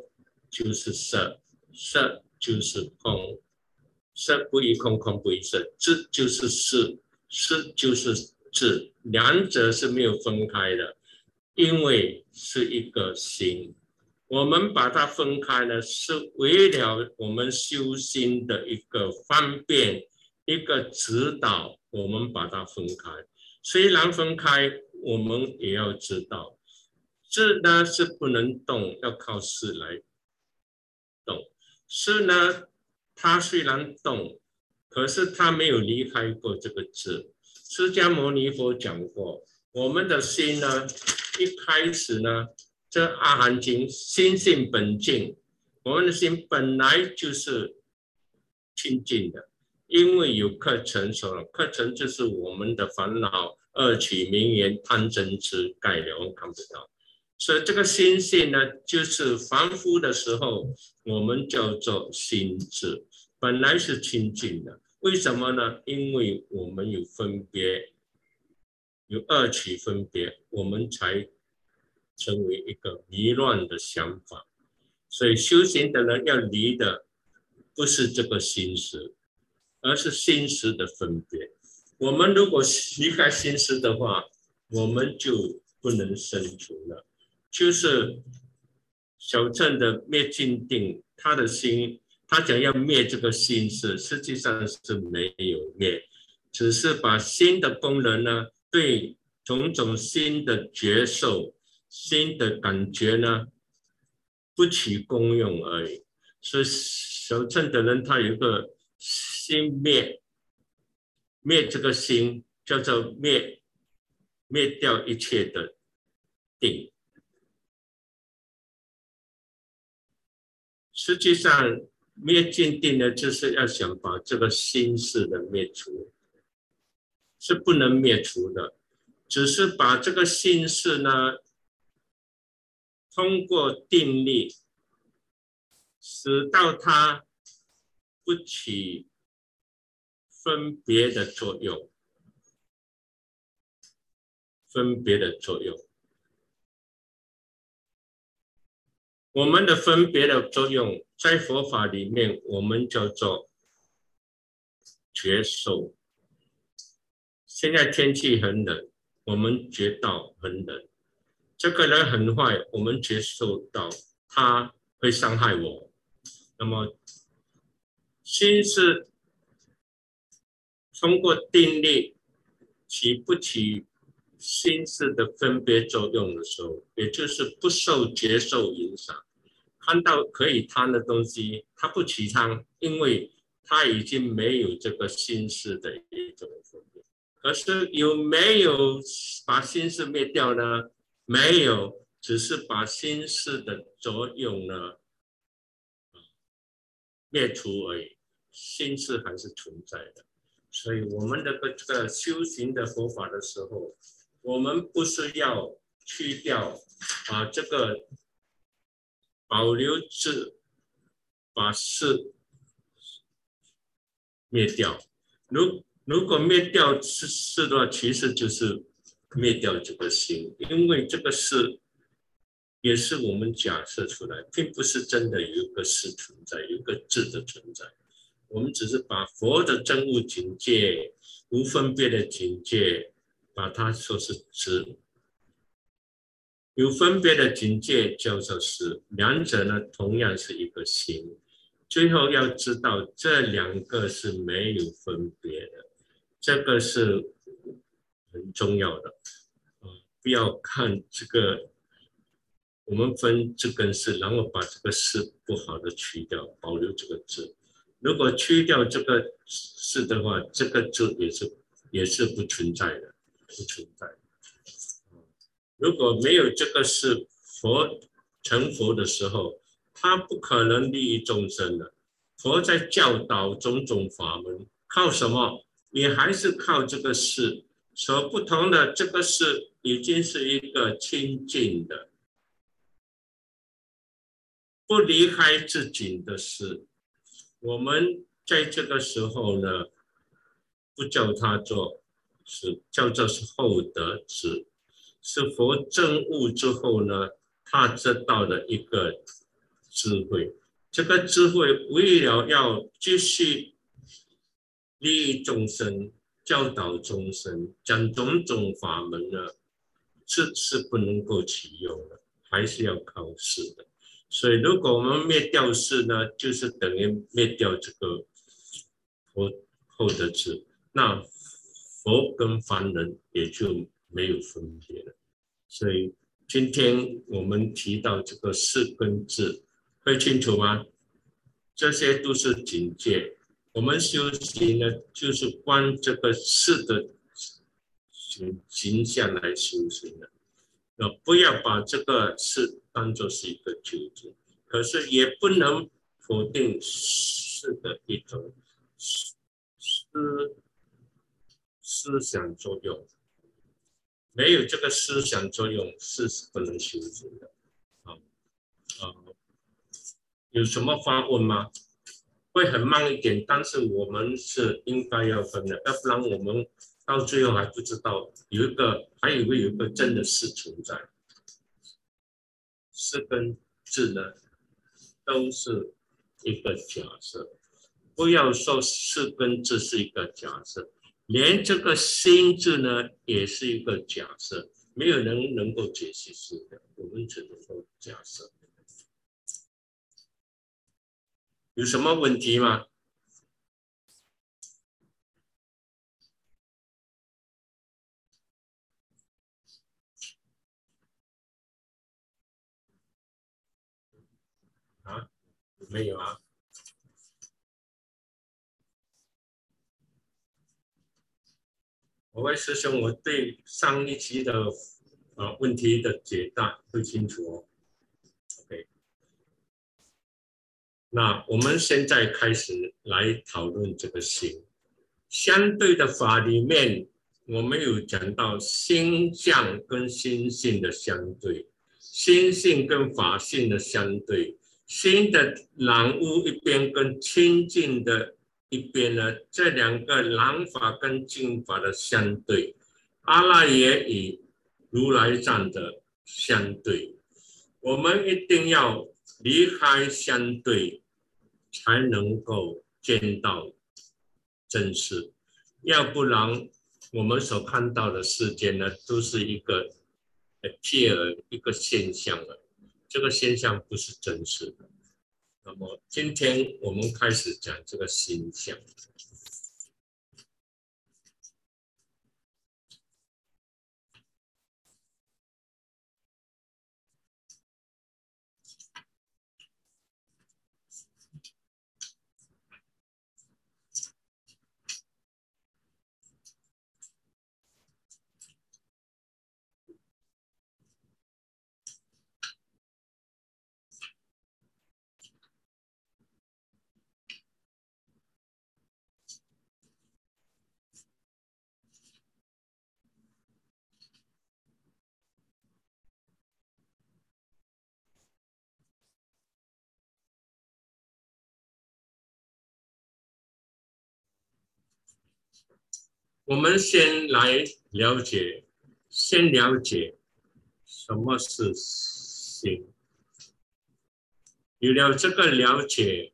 就是色，色。就是空，色不异空，空不异色，智就是色，色就是智，两者是没有分开的，因为是一个心。我们把它分开呢，是为了我们修心的一个方便，一个指导。我们把它分开，虽然分开，我们也要知道，智呢是不能动，要靠事来动。是呢，它虽然动，可是它没有离开过这个字。释迦牟尼佛讲过，我们的心呢，一开始呢，这阿含经心性本净，我们的心本来就是清净的，因为有课程所，课程就是我们的烦恼、恶取、名言、贪嗔痴、盖了，看不到。所以这个心性呢，就是凡夫的时候，我们叫做心智，本来是清净的。为什么呢？因为我们有分别，有二取分别，我们才成为一个迷乱的想法。所以修行的人要离的，不是这个心识，而是心识的分别。我们如果离开心识的话，我们就不能生存了。就是小镇的灭尽定，他的心，他想要灭这个心事，实际上是没有灭，只是把心的功能呢，对种种新的觉受、新的感觉呢，不起功用而已。所以小镇的人，他有一个心灭，灭这个心叫做灭，灭掉一切的定。实际上，灭尽定呢，就是要想把这个心事的灭除，是不能灭除的，只是把这个心事呢，通过定力，使到它不起分别的作用，分别的作用。我们的分别的作用，在佛法里面，我们叫做觉受。现在天气很冷，我们觉到很冷，这个人很坏，我们接受到他会伤害我，那么心是通过定力起不起心事的分别作用的时候，也就是不受接受影响，看到可以贪的东西，他不起贪，因为他已经没有这个心事的一种分别。可是有没有把心事灭掉呢？没有，只是把心事的作用呢灭除而已，心事还是存在的。所以我们的个这个修行的佛法的时候，我们不是要去掉把这个保留智，把事灭掉。如如果灭掉是事的话，其实就是。灭掉这个心，因为这个事也是我们假设出来，并不是真的有一个事存在，有一个智的存在。我们只是把佛的真悟境界、无分别的境界，把它说是智。有分别的境界叫做是，两者呢同样是一个心。最后要知道，这两个是没有分别的，这个是。很重要的，啊，不要看这个，我们分这根是，然后把这个是不好的去掉，保留这个字。如果去掉这个是的话，这个字也是也是不存在的，不存在。如果没有这个是佛成佛的时候，他不可能利益众生的。佛在教导种种法门，靠什么？你还是靠这个事。所不同的这个事已经是一个清净的，不离开自己的事。我们在这个时候呢，不叫他做，是叫做是厚德之，是佛证悟之后呢，他得到的一个智慧。这个智慧为了要继续利益众生。教导众生讲种种法门呢，这是不能够启用的，还是要考试的。所以，如果我们灭掉事呢，就是等于灭掉这个佛后的智，那佛跟凡人也就没有分别的。所以，今天我们提到这个四根字，会清楚吗？这些都是警戒。我们修行呢，就是观这个事的形形象来修行的，呃，不要把这个事当做是一个究竟，可是也不能否定事的一种思思想作用，没有这个思想作用，是不能修行的。啊啊，有什么发问吗？会很慢一点，但是我们是应该要分的，要不然我们到最后还不知道有一个，还以为有一个真的是存在。是跟智呢，都是一个假设。不要说是跟智是一个假设，连这个心字呢也是一个假设，没有人能够解释是的，我们只能够假设。有什么问题吗？啊，没有啊。我位师兄，我对上一期的啊问题的解答不清楚哦。OK，那我们现在开始来讨论这个心。相对的法里面，我们有讲到心相跟心性的相对，心性跟法性的相对，心的染污一边跟清净的一边呢，这两个染法跟净法的相对，阿赖耶与如来藏的相对，我们一定要离开相对。才能够见到真实，要不然我们所看到的世界呢，都是一个呃，片儿一个现象了，这个现象不是真实的。那么今天我们开始讲这个现象。我们先来了解，先了解什么是心。有了这个了解，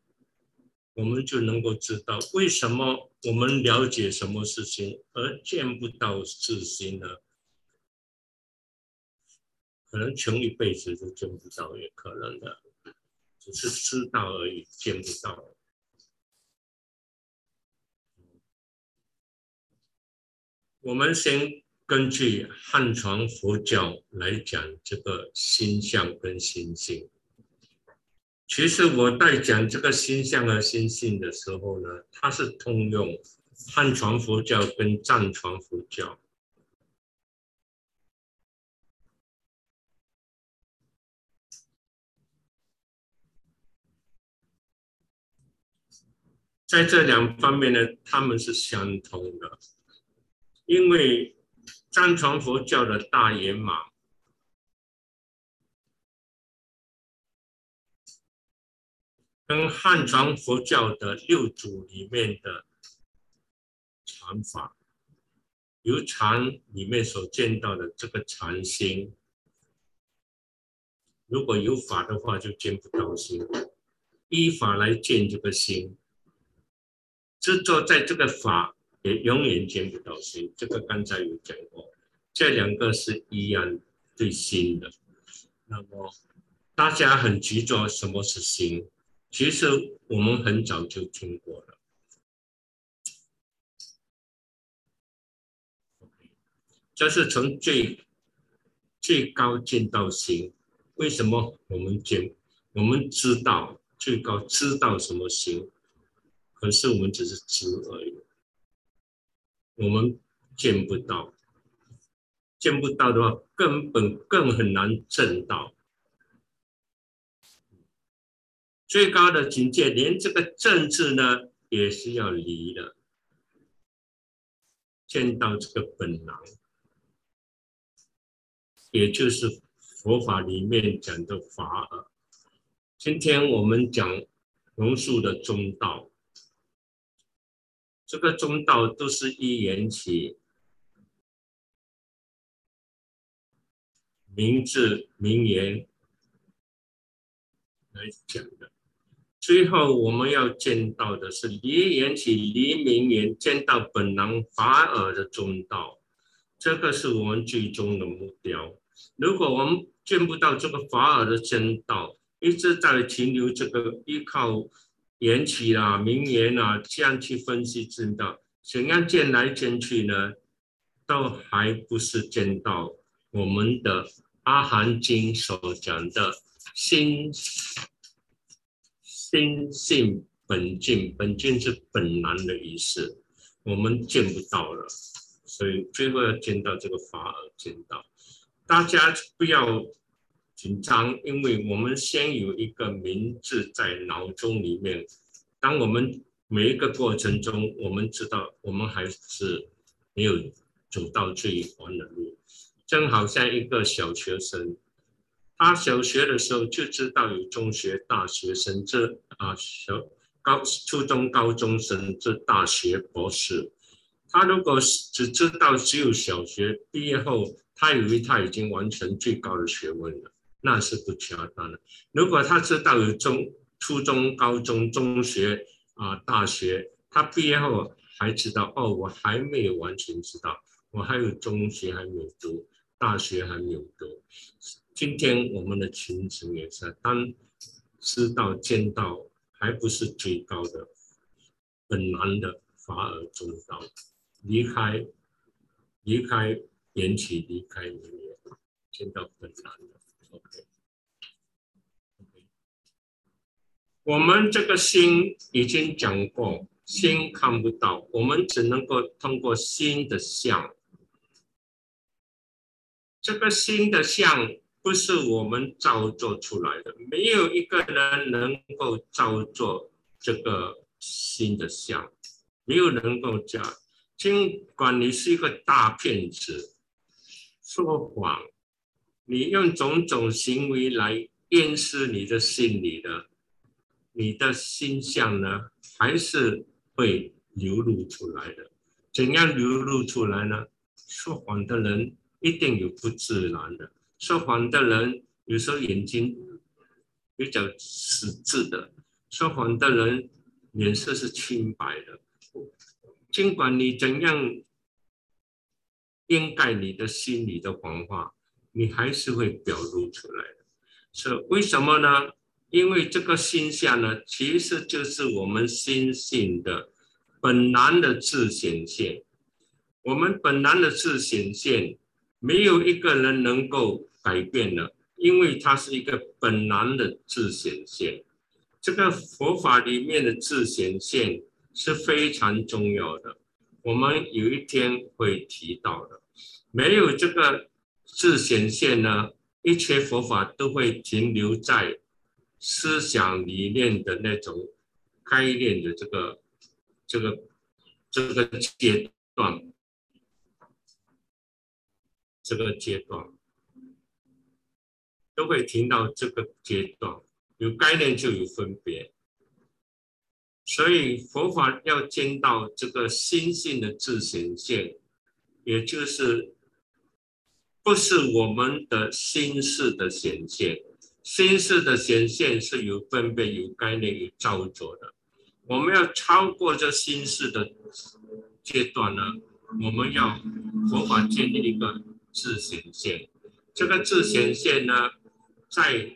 我们就能够知道为什么我们了解什么是心，而见不到自心呢？可能穷一辈子都见不到，也可能的，只是知道而已，见不到。我们先根据汉传佛教来讲这个心相跟心性。其实我在讲这个心相和心性的时候呢，它是通用汉传佛教跟藏传佛教。在这两方面呢，他们是相通的。因为藏传佛教的大圆满跟汉传佛教的六祖里面的禅法，由禅里面所见到的这个禅心，如果有法的话，就见不到心；依法来见这个心，执着在这个法。也永远见不到心，这个刚才有讲过，这两个是一样对心的。那么大家很执着什么是心，其实我们很早就听过了。这是从最最高见到心，为什么我们见我们知道最高知道什么心，可是我们只是知而已。我们见不到，见不到的话，根本更很难证到。最高的境界，连这个政治呢，也是要离的，见到这个本来，也就是佛法里面讲的法尔。今天我们讲龙树的中道。这个中道都是一缘起，名字名言来讲的。最后我们要见到的是离缘起、离名言，见到本能法尔的中道，这个是我们最终的目标。如果我们见不到这个法尔的真道，一直在停留这个依靠。缘起啦，名言啊，这样去分析真道，怎样见来见去呢？都还不是见到我们的《阿含经》所讲的心心性本净，本净是本然的意思，我们见不到了，所以最后要见到这个法而见到，大家不要。紧张，因为我们先有一个名字在脑中里面。当我们每一个过程中，我们知道我们还是没有走到最缓的路。正好像一个小学生，他小学的时候就知道有中学、大学生，这啊小高初中、高中生，这大学、博士。他如果只知道只有小学毕业后，他以为他已经完成最高的学问了。那是不恰当的。如果他知道有中、初中、高中、中学啊、大学，他毕业后还知道哦，我还没有完全知道，我还有中学还没有读，大学还没有读，今天我们的群情也是，当知道见到还不是最高的本难的法而中道，离开离开缘起，离开缘缘，见到本难的。OK，我们这个心已经讲过，心看不到，我们只能够通过心的相。这个心的相不是我们造作出来的，没有一个人能够造作这个心的相，没有能够讲。尽管你是一个大骗子，说谎，你用种种行为来掩饰你的心里的，你的心相呢，还是会流露出来的。怎样流露出来呢？说谎的人。一定有不自然的，说谎的人有时候眼睛比较实质的，说谎的人脸色是清白的。尽管你怎样掩盖你的心里的谎话，你还是会表露出来的。是为什么呢？因为这个心相呢，其实就是我们心性的本来的自显现。我们本来的自显现。没有一个人能够改变的，因为它是一个本来的自显现。这个佛法里面的自显现是非常重要的，我们有一天会提到的。没有这个自显现呢，一切佛法都会停留在思想理念的那种概念的这个这个这个阶段。这个阶段都会听到这个阶段，有概念就有分别，所以佛法要见到这个心性的自显现，也就是不是我们的心事的显现，心事的显现是有分别、有概念、有造作的。我们要超过这心事的阶段呢，我们要佛法建立一个。自显现，这个自显现呢，在《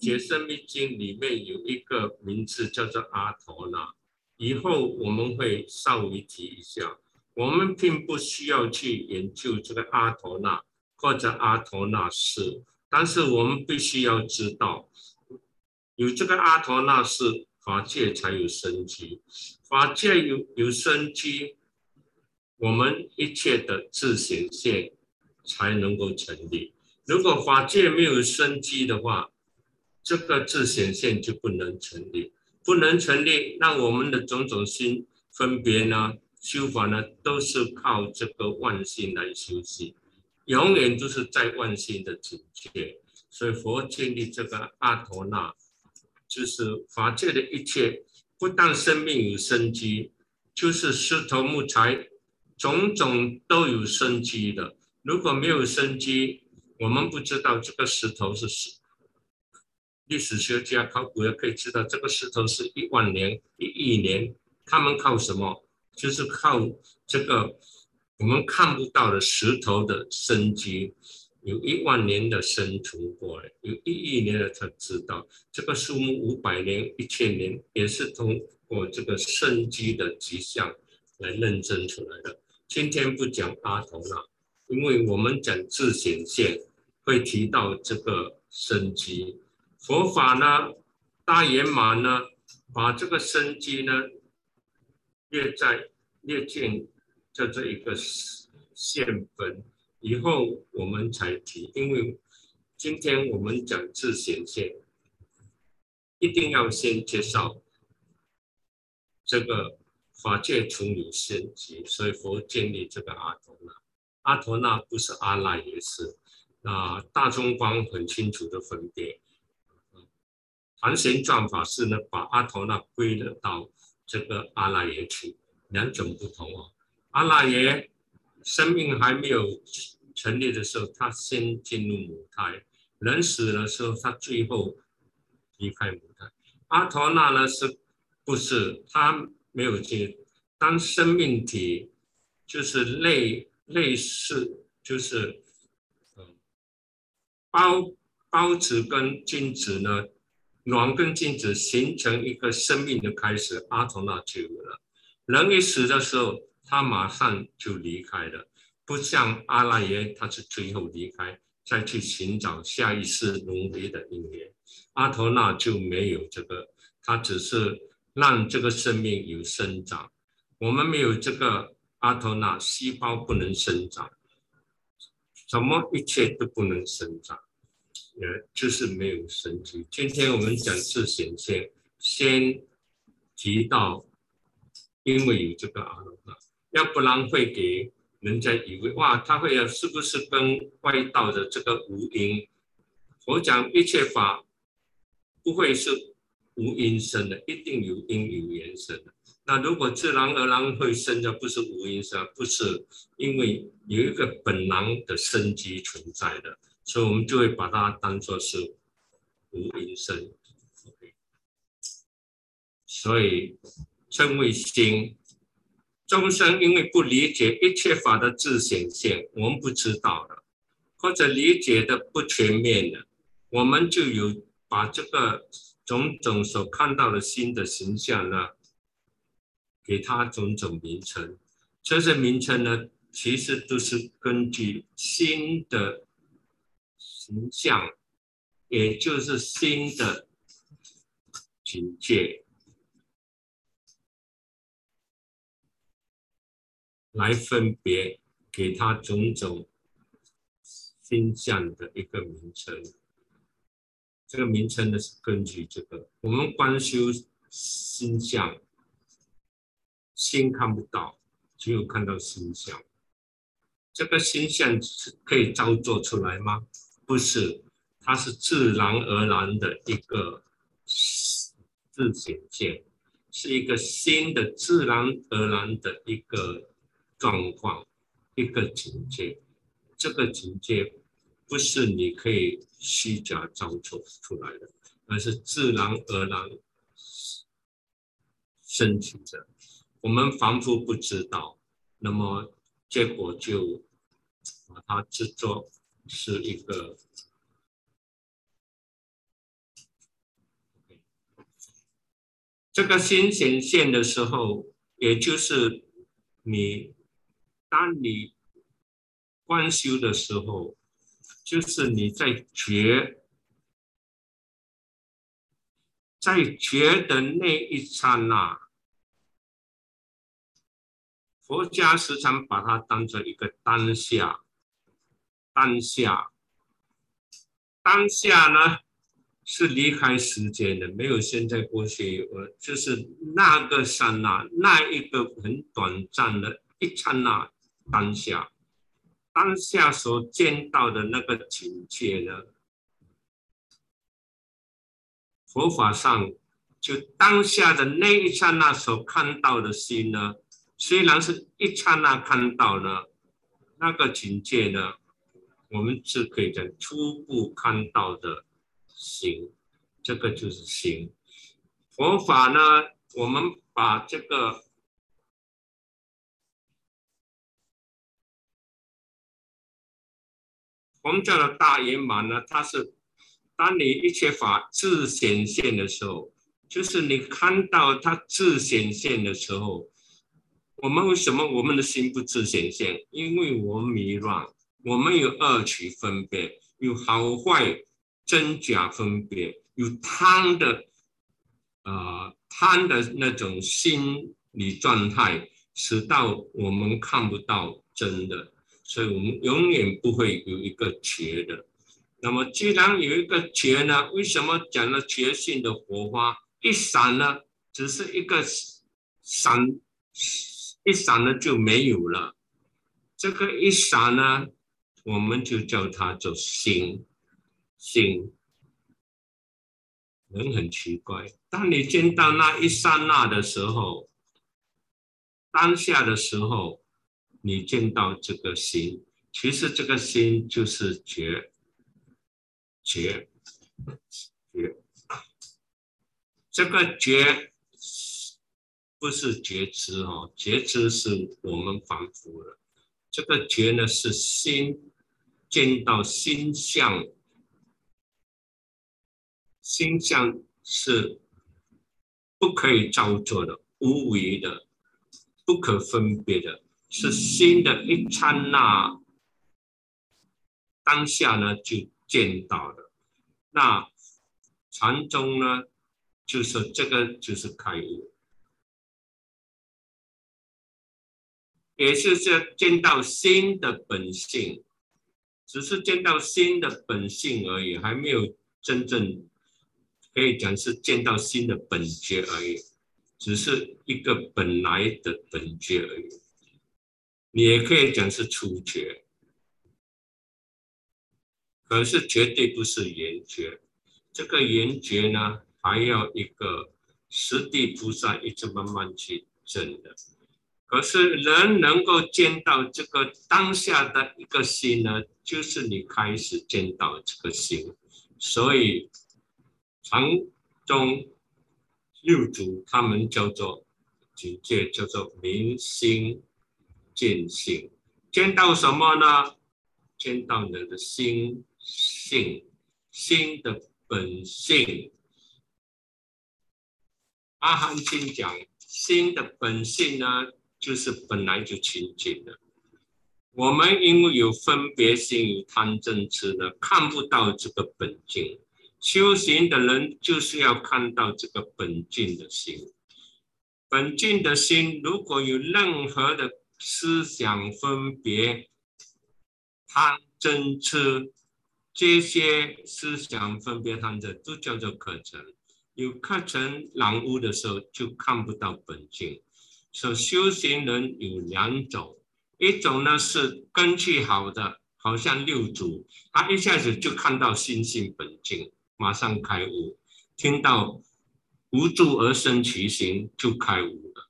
解生密经》里面有一个名字叫做阿陀那。以后我们会稍微提一下。我们并不需要去研究这个阿陀那或者阿陀那是，但是我们必须要知道，有这个阿陀那是法界才有生机，法界有有生机，我们一切的自显现。才能够成立。如果法界没有生机的话，这个自显现就不能成立，不能成立。那我们的种种心分别呢，修法呢，都是靠这个万心来修行，永远都是在万心的境界。所以佛建立这个阿陀那，就是法界的一切，不但生命有生机，就是石头木材，种种都有生机的。如果没有生机，我们不知道这个石头是石。历史学家、考古也可以知道，这个石头是一万年、一亿年，他们靠什么？就是靠这个我们看不到的石头的生机，有一万年的生存过来，有一亿年的才知道。这个树木五百年、一千年，也是通过这个生机的迹象来认证出来的。今天不讲阿头了。因为我们讲自显现，会提到这个生机。佛法呢，大圆满呢，把这个生机呢列在列进就这一个现分，以后我们才提。因为今天我们讲自显现，一定要先介绍这个法界存有生机，所以佛建立这个阿陀那。阿陀那不是阿赖耶识，那大中光很清楚的分别。盘旋转法是呢，把阿陀那归了到这个阿赖耶去，两种不同哦。阿赖耶生命还没有成立的时候，他先进入母胎；人死的时候，他最后离开母胎。阿陀那呢，是不是他没有进？当生命体就是类。类似就是，嗯，包包子跟精子呢，卵跟精子形成一个生命的开始，阿陀那就有了。人一死的时候，他马上就离开了，不像阿拉耶，他是最后离开，再去寻找下一世轮回的因缘。阿头那就没有这个，他只是让这个生命有生长。我们没有这个阿头那，细胞不能生长，什么一切都不能生长，呃，就是没有生机。今天我们讲自显现，先提到，因为有这个阿头那，要不然会给人家以为哇，他会是不是跟外道的这个无因？我讲一切法。不会是无因生的，一定有因有缘生的。那如果自然而然会生的，不是无因生，不是因为有一个本能的生机存在的，所以我们就会把它当做是无因生。所以称为心。众生因为不理解一切法的自显现，我们不知道的，或者理解的不全面的，我们就有。把这个种种所看到的新的形象呢，给它种种名称，这些名称呢，其实都是根据新的形象，也就是新的境界来分别，给它种种星象的一个名称。这个名称呢是根据这个，我们观修心相，心看不到，只有看到心相。这个心相是可以造作出来吗？不是，它是自然而然的一个自显现，是一个新的自然而然的一个状况，一个境界。这个境界不是你可以。虚假造作出来的，而是自然而然升起的。我们仿佛不知道，那么结果就把它制作是一个。这个新显现的时候，也就是你当你观修的时候。就是你在觉，在觉的那一刹那，佛家时常把它当做一个当下，当下，当下呢是离开时间的，没有现在、过去、呃，就是那个刹那，那一个很短暂的一刹那，当下。当下所见到的那个境界呢？佛法上就当下的那一刹那所看到的心呢，虽然是一刹那看到呢，那个境界呢，我们是可以讲初步看到的心，这个就是心。佛法呢，我们把这个。我们叫的大圆满呢，它是当你一切法自显现的时候，就是你看到它自显现的时候，我们为什么我们的心不自显现？因为我们迷乱，我们有二取分别，有好坏真假分别，有贪的，啊贪的那种心理状态，使到我们看不到真的。所以我们永远不会有一个觉的。那么，既然有一个觉呢，为什么讲了觉性的火花一闪呢？只是一个闪，一闪呢就没有了。这个一闪呢，我们就叫它做心。心人很奇怪，当你见到那一刹那的时候，当下的时候。你见到这个心，其实这个心就是觉，觉，觉。这个觉不是觉知哦，觉知是我们反复的。这个觉呢是心见到心相心相是不可以造作的、无为的、不可分别的，是心的一刹那当下呢就见到的。那禅宗呢，就是这个就是开悟。也是见到心的本性，只是见到心的本性而已，还没有真正可以讲是见到心的本觉而已，只是一个本来的本觉而已。也可以讲是初觉，可是绝对不是圆觉。这个圆觉呢，还要一个十地菩萨一直慢慢去证的。可是人能够见到这个当下的一个心呢，就是你开始见到这个心，所以禅宗六祖他们叫做境界，叫做明心见性。见到什么呢？见到你的心性，心的本性。阿含经讲心的本性呢？就是本来就清净的，我们因为有分别心、有贪嗔痴呢，看不到这个本净。修行的人就是要看到这个本净的心。本净的心，如果有任何的思想分别、贪嗔痴，这些思想分别贪嗔都叫做课程。有课程染污的时候，就看不到本净。说修行人有两种，一种呢是根气好的，好像六祖，他一下子就看到心性本净，马上开悟；听到无助而生其心，就开悟了。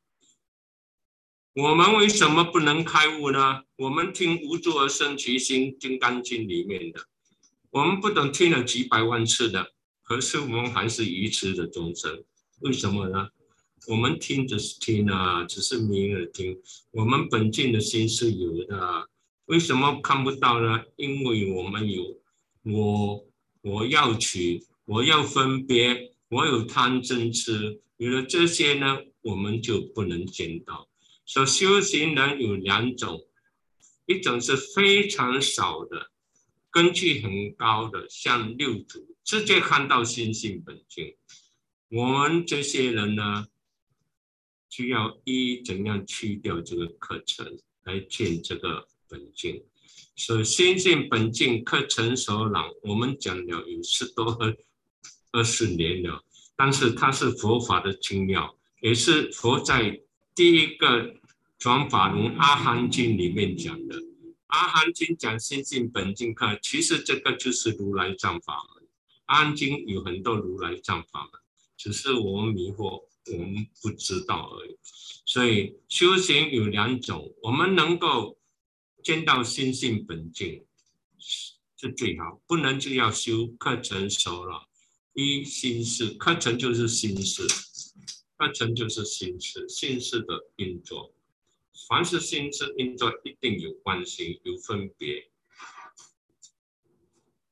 我们为什么不能开悟呢？我们听无助而生其心，《金刚经》里面的，我们不懂听了几百万次的，可是我们还是愚痴的众生，为什么呢？我们听只是听啊，只是明耳听。我们本净的心是有的，为什么看不到呢？因为我们有我，我要取，我要分别，我有贪嗔痴，有了这些呢，我们就不能见到。所修行人有两种，一种是非常少的，根据很高的，像六祖直接看到心性本净。我们这些人呢？需要一怎样去掉这个课程来见这个本净？所以心性本净课程所朗，我们讲了有十多二十年了，但是它是佛法的精妙，也是佛在第一个转法轮阿含经里面讲的。阿含经讲心性本净课，其实这个就是如来藏法门。阿含经有很多如来藏法门，只是我们迷惑。我们不知道而已，所以修行有两种，我们能够见到心性本净是最好，不能就要修课程熟了。一心事课程就是心事，那成就是心事，心事的运作，凡是心事运作一定有关系，有分别。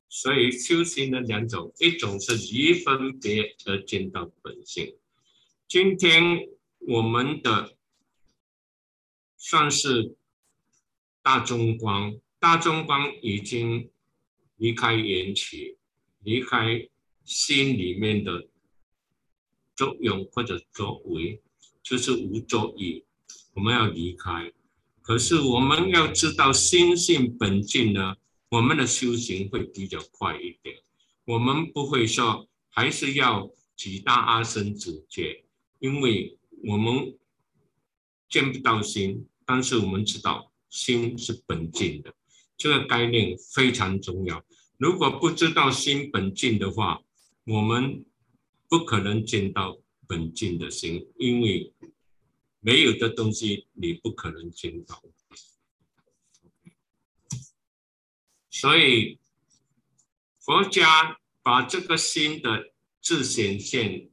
所以修行的两种，一种是离分别而见到本性。今天我们的算是大中光，大中光已经离开缘起，离开心里面的作用或者作为，就是无作意，我们要离开。可是我们要知道心性本净呢，我们的修行会比较快一点。我们不会说还是要几大阿僧子戒。因为我们见不到心，但是我们知道心是本净的，这个概念非常重要。如果不知道心本净的话，我们不可能见到本净的心，因为没有的东西你不可能见到。所以佛家把这个心的自显现。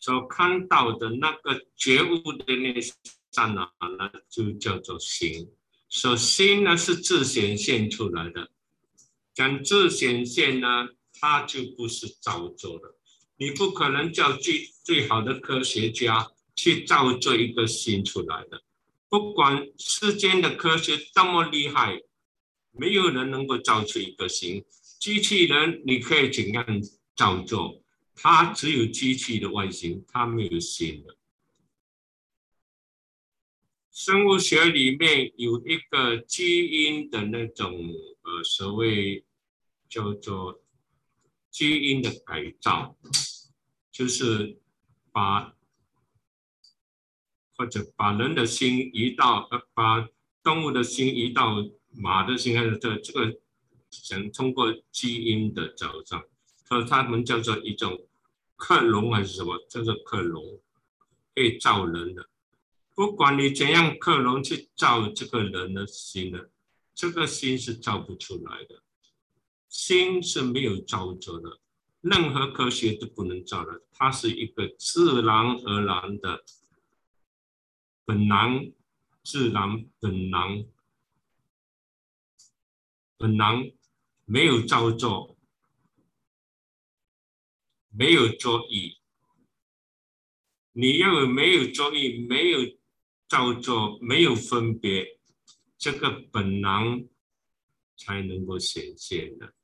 所看到的那个觉悟的那刹那呢，就叫做心。所心呢是自显现出来的，讲自显现呢，它就不是造作的。你不可能叫最最好的科学家去造作一个心出来的。不管世间的科学多么厉害，没有人能够造出一个心。机器人你可以怎样造作？它只有机器的外形，它没有心的。生物学里面有一个基因的那种呃，所谓叫做基因的改造，就是把。或者把人的心移到，把动物的心移到马的心，还是这这个想通过基因的找上，所以他们叫做一种克隆还是什么？叫做克隆，可以造人的。不管你怎样克隆去造这个人的心呢，这个心是造不出来的，心是没有造作的，任何科学都不能造的，它是一个自然而然的。本能、自然、本能、本能没有造作，没有作意。你认为没有作意，没有造作，没有分别，这个本能才能够显现的。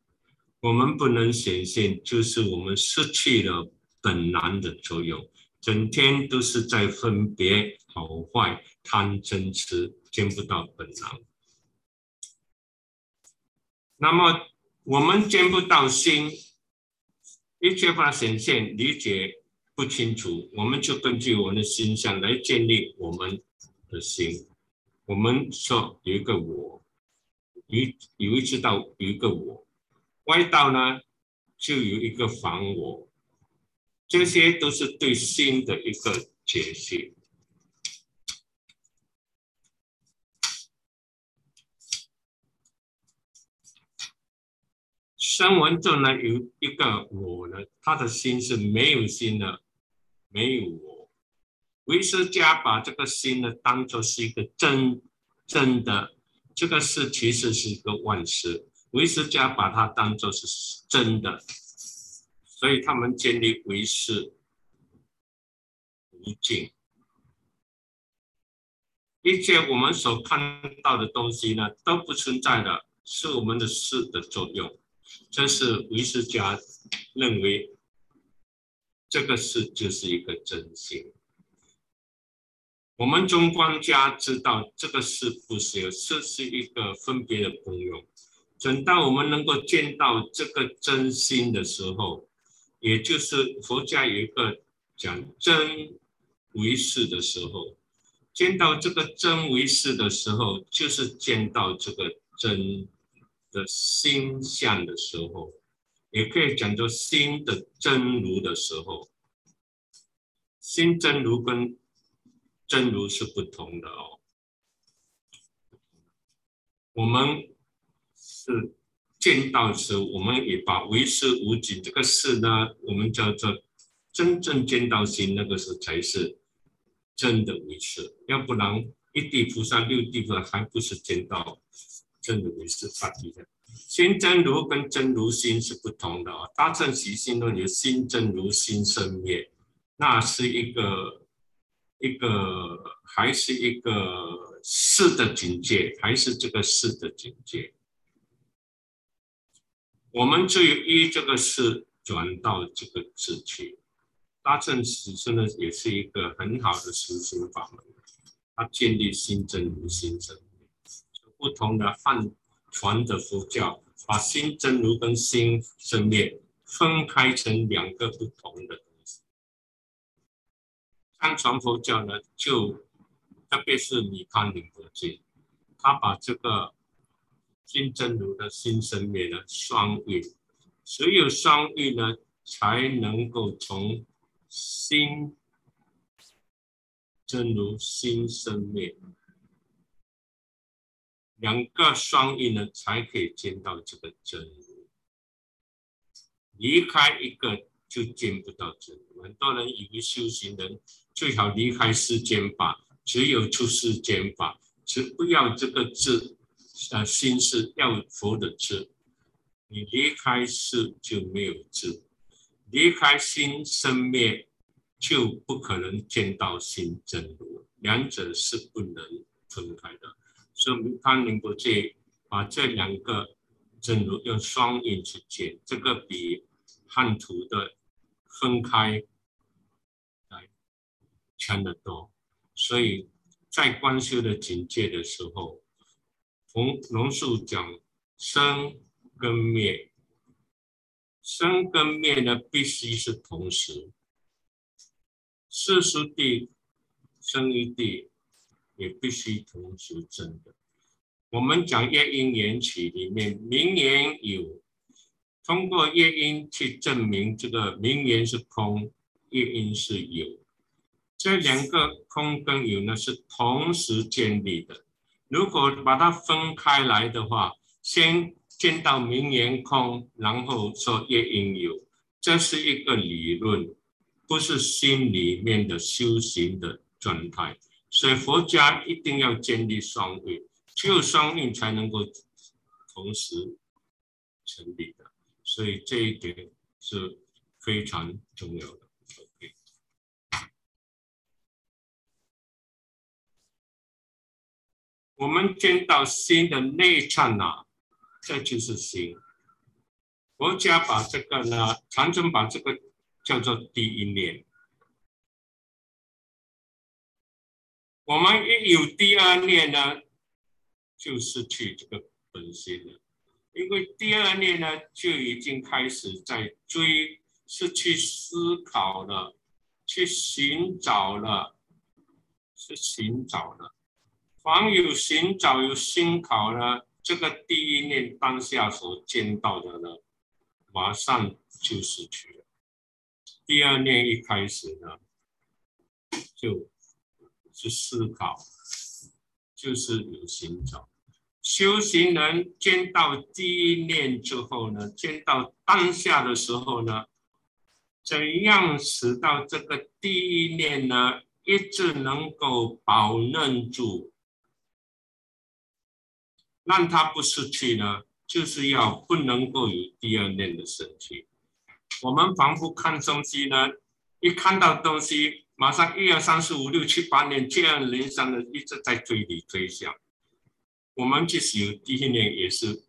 我们不能显现，就是我们失去了本能的作用。整天都是在分别好坏、贪嗔痴，见不到本能。那么我们见不到心，一切法显现理解不清楚，我们就根据我们的心相来建立我们的心。我们说有一个我，有有一知道有一个我，外道呢就有一个防我。这些都是对心的一个解析。声闻中呢有一个我呢，他的心是没有心的，没有我。唯识家把这个心呢当做是一个真真的，这个是其实是一个万事。唯识家把它当做是真的。所以他们建立为是无尽，一切我们所看到的东西呢都不存在的，是我们的事的作用。这是唯识家认为，这个事就是一个真心。我们中观家知道这个事不是有，事是一个分别的功用。等到我们能够见到这个真心的时候，也就是佛家有一个讲真为是的时候，见到这个真为是的时候，就是见到这个真的心相的时候，也可以讲作心的真如的时候。心真如跟真如是不同的哦。我们是。见到时，我们也把唯识无尽这个事呢，我们叫做真正见到心，那个时才是真的唯识。要不然一地菩萨、六地菩萨还不是见到真的唯识法体的。心真如跟真如心是不同的啊。大乘习心论有心真如心生灭，那是一个一个还是一个事的境界，还是这个事的境界。我们就依这个事转到这个字去，大乘实证呢也是一个很好的实行法门，它建立心真如心真。不同的汉传的佛教，把心真如跟心生灭分开成两个不同的东西。汉传佛教呢，就特别是米康宁佛经，他把这个。心真如的心生灭的，双运，只有双运呢，才能够从心真如心生灭，两个双运呢，才可以见到这个真如。离开一个就见不到真如。很多人以为修行人最好离开世间法，只有出世间法，只不要这个字。啊，心是要佛的智，你离开世就没有智，离开心生灭，就不可能见到心真如，两者是不能分开的。所以康宁不介把这两个真如用双印去见，这个比汉图的分开来强得多。所以在观修的境界的时候，从龙树讲生。跟灭，生跟灭呢，必须是同时。世俗地生一地，也必须同时生的。我们讲业因缘起里面，名言有，通过业因去证明这个名言是空，业因是有。这两个空跟有呢，是同时建立的。如果把它分开来的话，先。见到名言空，然后说业因有，这是一个理论，不是心里面的修行的状态。所以佛家一定要建立双运，只有双运才能够同时成立的。所以这一点是非常重要的。我们见到心的内刹那。这就是心。佛家把这个呢，禅宗把这个叫做第一念。我们一有第二念呢，就失去这个本心了。因为第二念呢，就已经开始在追，是去思考了，去寻找了，是寻找了。凡有寻找、有思考呢。这个第一念当下所见到的呢，马上就失去了。第二念一开始呢，就是思考，就是有寻找。修行人见到第一念之后呢，见到当下的时候呢，怎样使到这个第一念呢，一直能够保任住？让它不失去呢，就是要不能够有第二念的升起。我们仿佛看东西呢，一看到东西，马上一二三四五六七八年接二连三的一直在追你追想。我们即使有第一念，也是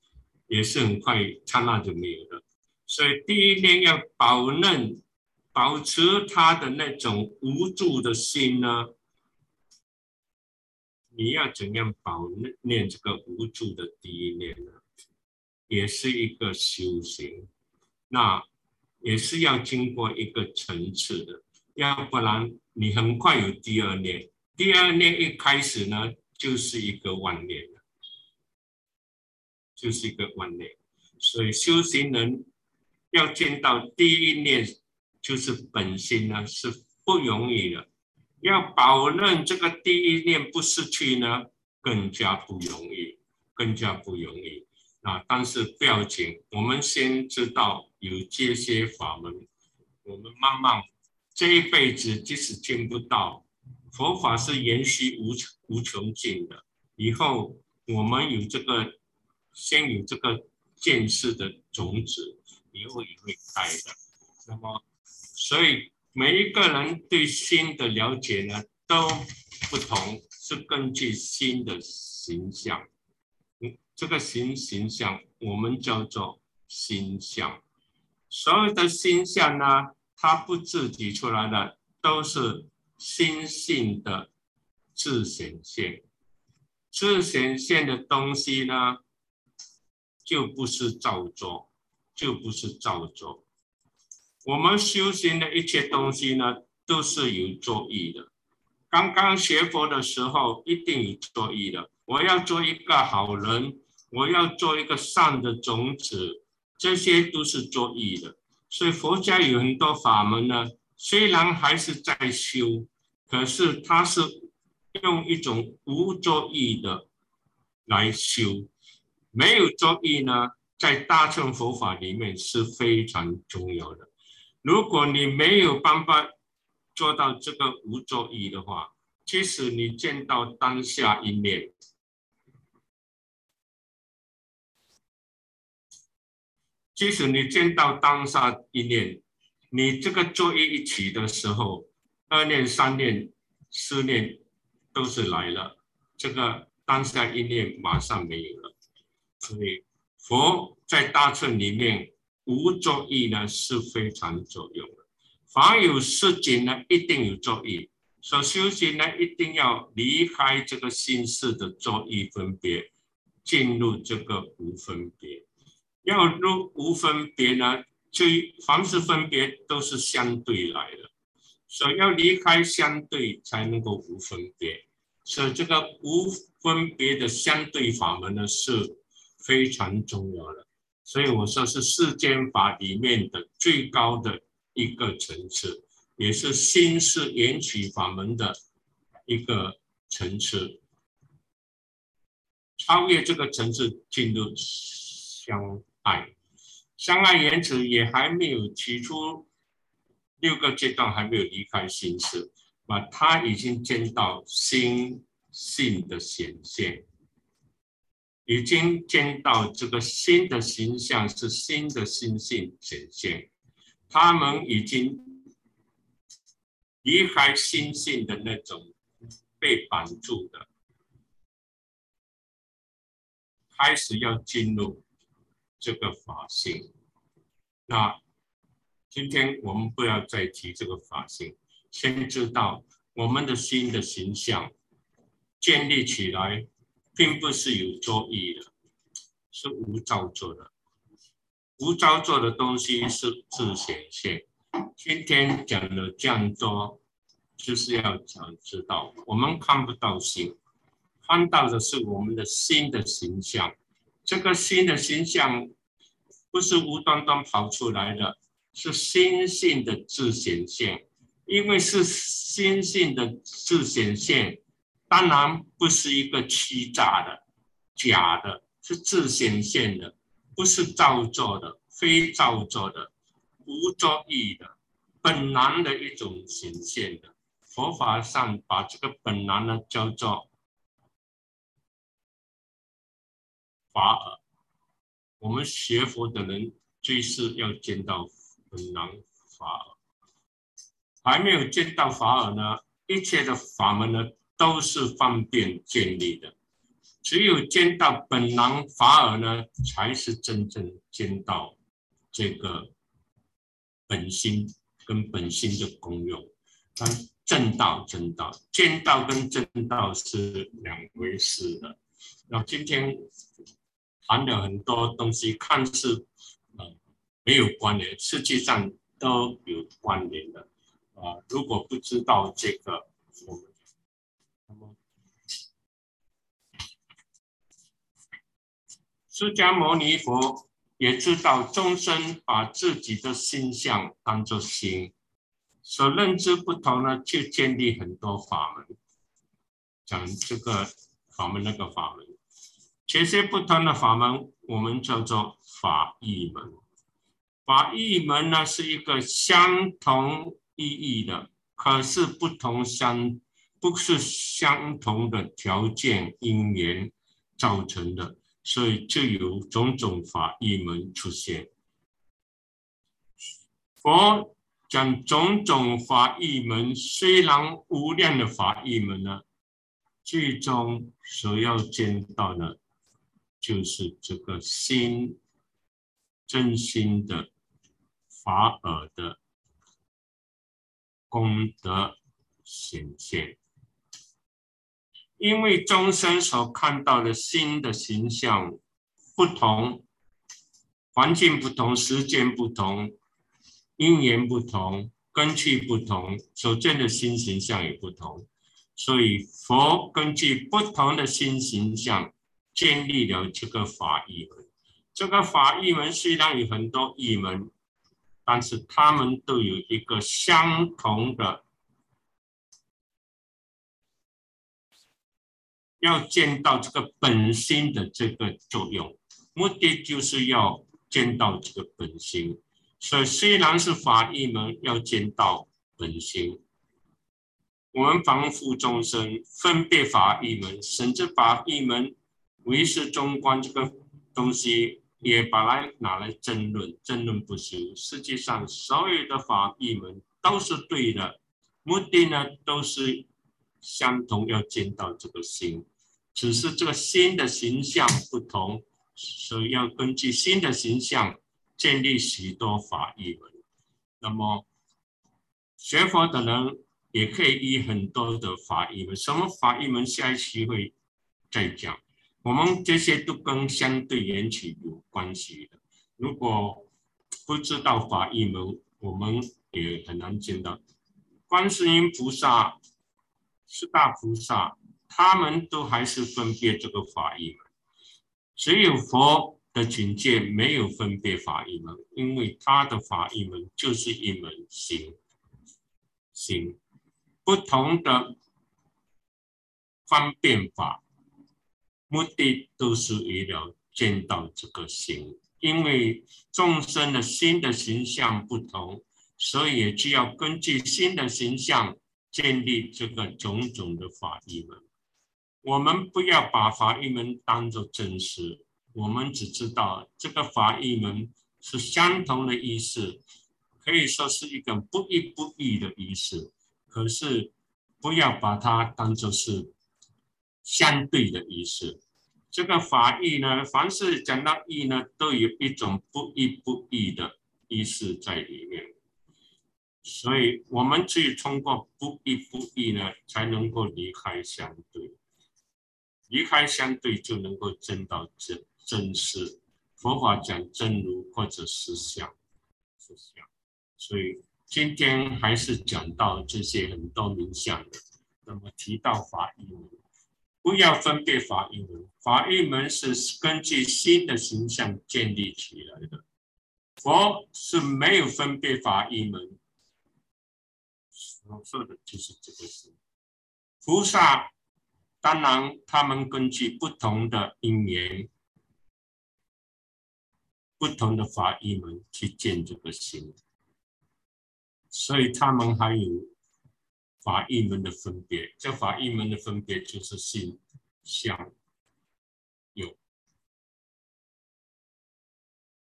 也是很快刹那就没有了。所以第一念要保任，保持他的那种无助的心呢。你要怎样保念这个无助的第一念呢？也是一个修行，那也是要经过一个层次的，要不然你很快有第二念，第二念一开始呢，就是一个万念了，就是一个万念。所以修行人要见到第一念就是本心呢，是不容易的。要保证这个第一念不失去呢，更加不容易，更加不容易啊！但是不要紧，我们先知道有这些法门，我们慢慢这一辈子即使见不到佛法是延续无穷无穷尽的，以后我们有这个先有这个见识的种子，以后也会开的。那么，所以。每一个人对心的了解呢都不同，是根据心的形象。嗯，这个形形象我们叫做心象。所有的心象呢，它不自己出来的，都是心性的自显现。自显现的东西呢，就不是造作，就不是造作。我们修行的一切东西呢，都是有作意的。刚刚学佛的时候，一定有作意的。我要做一个好人，我要做一个善的种子，这些都是作意的。所以佛家有很多法门呢，虽然还是在修，可是它是用一种无作意的来修。没有作意呢，在大乘佛法里面是非常重要的。如果你没有办法做到这个无作意的话，即使你见到当下一念，即使你见到当下一念，你这个作业一起的时候，二念、三念、四念都是来了，这个当下一念马上没有了。所以佛在大乘里面无作意呢是非常作用的，凡有事情呢一定有作意。所修行呢一定要离开这个心事的作意分别，进入这个无分别。要入无分别呢，就凡是分别都是相对来的，所以要离开相对才能够无分别。所以这个无分别的相对法门呢是非常重要的。所以我说是世间法里面的最高的一个层次，也是心是缘起法门的一个层次。超越这个层次，进入相。爱相爱言辞也还没有提出六个阶段，还没有离开心事，那他已经见到心性的显现，已经见到这个新的形象是新的心性显现，他们已经离开心性的那种被绑住的，开始要进入。这个法性，那今天我们不要再提这个法性，先知道我们的新的形象建立起来，并不是有作意的，是无造作的。无造作的东西是自显现。今天讲了这样多，就是要想知道，我们看不到心，看到的是我们的心的形象。这个新的形象不是无端端跑出来的，是心性的自显现。因为是心性的自显现，当然不是一个欺诈的、假的，是自显现的，不是造作的、非造作的、无作意的、本然的一种显现的。佛法上把这个本然呢叫做。法尔，我们学佛的人最是要见到本然法尔，还没有见到法尔呢，一切的法门呢都是方便建立的，只有见到本然法尔呢，才是真正见到这个本心跟本心的功用。但正道正道，见道跟正道是两回事的。那今天。谈了很多东西，看似呃没有关联，实际上都有关联的啊。如果不知道这个，我们那么释迦牟尼佛也知道众生把自己的心相当作心，所认知不同呢，就建立很多法门，讲这个法门那个法门。这些不同的法门，我们叫做法义门。法义门呢，是一个相同意义的，可是不同相，不是相同的条件因缘造成的，所以就有种种法义门出现。佛讲种种法义门，虽然无量的法义门呢，最终所要见到的。就是这个心真心的法尔的功德显现，因为众生所看到的新的形象不同，环境不同，时间不同，因缘不同，根据不同，所见的新形象也不同，所以佛根据不同的新形象。建立了这个法义门，这个法义门虽然有很多义门，但是他们都有一个相同的，要见到这个本心的这个作用，目的就是要见到这个本心。所以虽然是法义门，要见到本心。我们凡夫众生分别法义门，甚至法义门。唯识中观这个东西，也把它拿来争论，争论不休。实际上，所有的法义们都是对的，目的呢都是相同，要见到这个心，只是这个心的形象不同，所以要根据心的形象建立许多法义门。那么，学佛的人也可以依很多的法义门，什么法义门？下一期会再讲。我们这些都跟相对缘起有关系的。如果不知道法义门，我们也很难见到。观世音菩萨、四大菩萨，他们都还是分别这个法义门。只有佛的境界没有分别法义门，因为他的法义门就是一门行行不同的方便法。目的都是为了见到这个心，因为众生的心的形象不同，所以也就要根据心的形象建立这个种种的法义门。我们不要把法义门当作真实，我们只知道这个法义门是相同的意思，可以说是一个不一不异的意思。可是不要把它当作是。相对的意思，这个法义呢，凡是讲到义呢，都有一种不一不义的意思在里面，所以我们只有通过不义不义呢，才能够离开相对，离开相对就能够证到真真实。佛法讲真如或者实相，实相。所以今天还是讲到这些很多名相的，那么提到法义。不要分别法义门，法义门是根据新的形象建立起来的。佛是没有分别法义门，所说的就是这个事。菩萨当然他们根据不同的因缘、不同的法义门去见这个心，所以他们还有。法义门的分别，这法义门的分别就是心相有。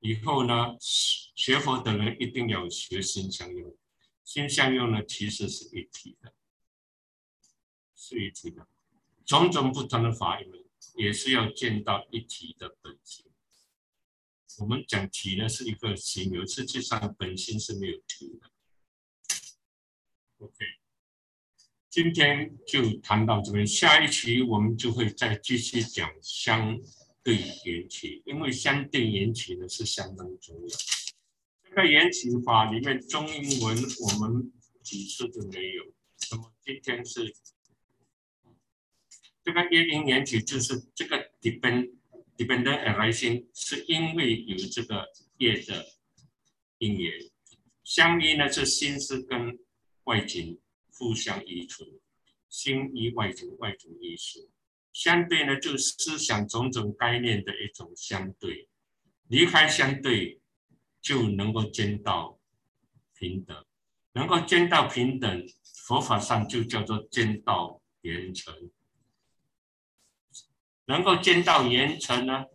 以后呢，学佛的人一定要学心相用。心相用呢，其实是一体的，是一体的。种种不同的法门，也是要见到一体的本性。我们讲体呢，是一个形容，实际上本心是没有体的。OK。今天就谈到这边，下一期我们就会再继续讲相对缘起，因为相对缘起呢是相当重要。这个缘起法里面中英文我们几次都没有，那么今天是这个业因缘起，就是这个 depend dependent arising，是因为有这个业的因缘，相依呢是心思跟外境。互相依存，心依外境，外境依识。相对呢，就是思想种种概念的一种相对。离开相对，就能够见到平等。能够见到平等，佛法上就叫做见到圆成。能够见到圆成呢，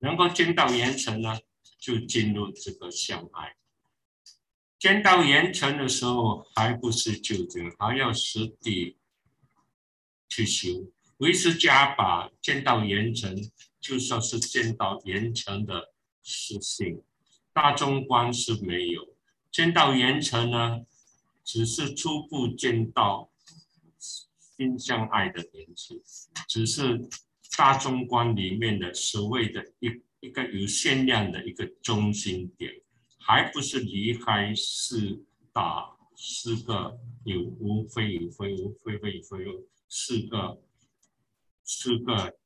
能够见到圆成呢，就进入这个相爱。见到严成的时候，还不是究竟，还要实地去修。维持家把见到严成，就说是见到严成的是性。大众观是没有见到严成呢，只是初步见到心相爱的连接，只是大众观里面的所谓的一一个有限量的一个中心点。还不是离开四大四个有无非有非无非非有非有四个四个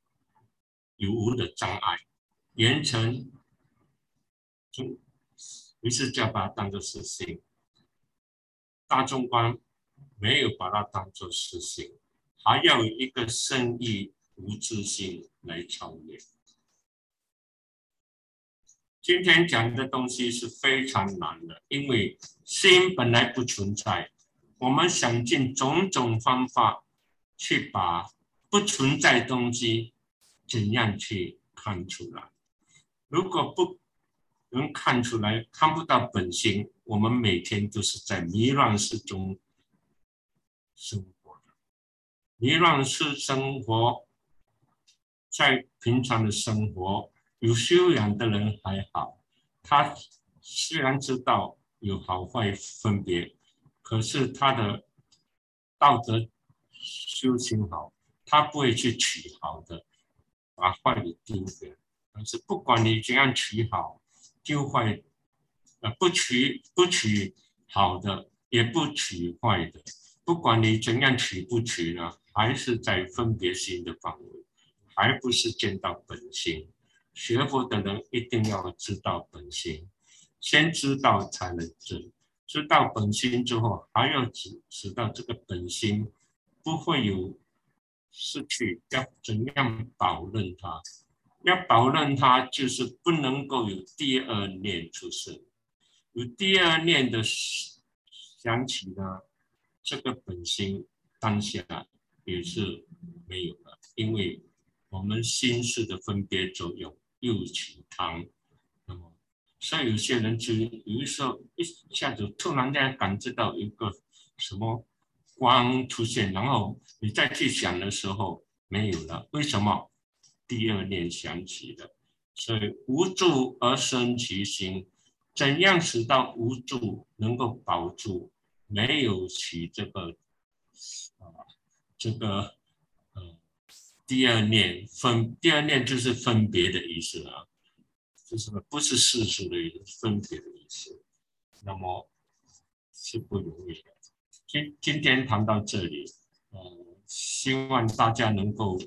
有无的障碍，严成就于是就把它当做实性，大众观没有把它当做实性，还要一个圣意无自性来超越。今天讲的东西是非常难的，因为心本来不存在，我们想尽种种方法去把不存在东西怎样去看出来。如果不能看出来，看不到本心，我们每天都是在迷乱世中生活的。迷乱世生活，在平常的生活，有修养的人还好，他虽然知道有好坏分别，可是他的道德修行好，他不会去取好的，把坏的丢掉。但是不管你怎样取好。就坏，呃，不取不取好的，也不取坏的，不管你怎样取不取呢，还是在分别心的范围，还不是见到本心。学佛的人一定要知道本心，先知道才能知。知道本心之后，还要知知道这个本心不会有失去，要怎样保任它。要保证它就是不能够有第二念出生，有第二念的想起呢，这个本心当下也是没有了，因为我们心事的分别作用又起汤，那么像有些人就有时候一下子突然间感知到一个什么光出现，然后你再去想的时候没有了，为什么？第二念想起的，所以无助而生其心，怎样使到无助能够保住？没有起这个啊，这个呃，第二念分，第二念就是分别的意思啊，就是不是世俗的意思，分别的意思。那么是不容易的。今今天谈到这里，呃，希望大家能够。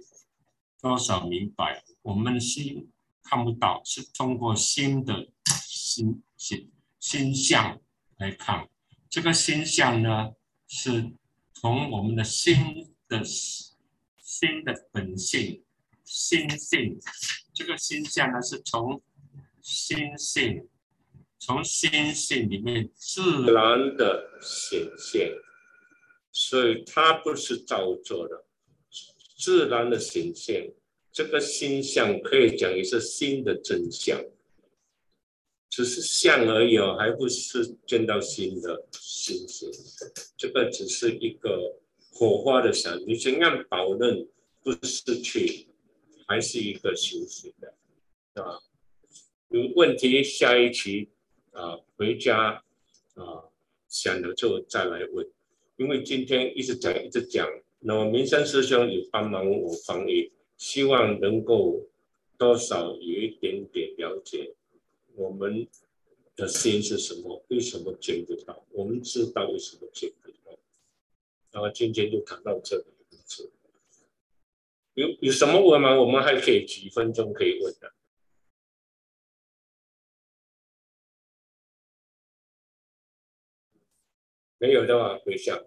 多少明白？我们心看不到，是通过心的心心心相来看。这个心相呢，是从我们的心的心的本性心性。这个心相呢，是从心性从心性里面自然的显现，所以它不是造作的。自然的显现，这个心相可以讲也是心的真相，只是相而已哦，还不是见到心的心性。这个只是一个火花的闪，你怎样保证不失去，还是一个修行的，是吧？有问题下一期啊，回家啊想了之后再来问，因为今天一直讲一直讲。那么明山师兄也帮忙我翻译，希望能够多少有一点点了解我们的心是什么，为什么见不到？我们知道为什么见不到。那么今天就谈到这里，有有什么问吗？我们还可以几分钟可以问的，没有的话回下。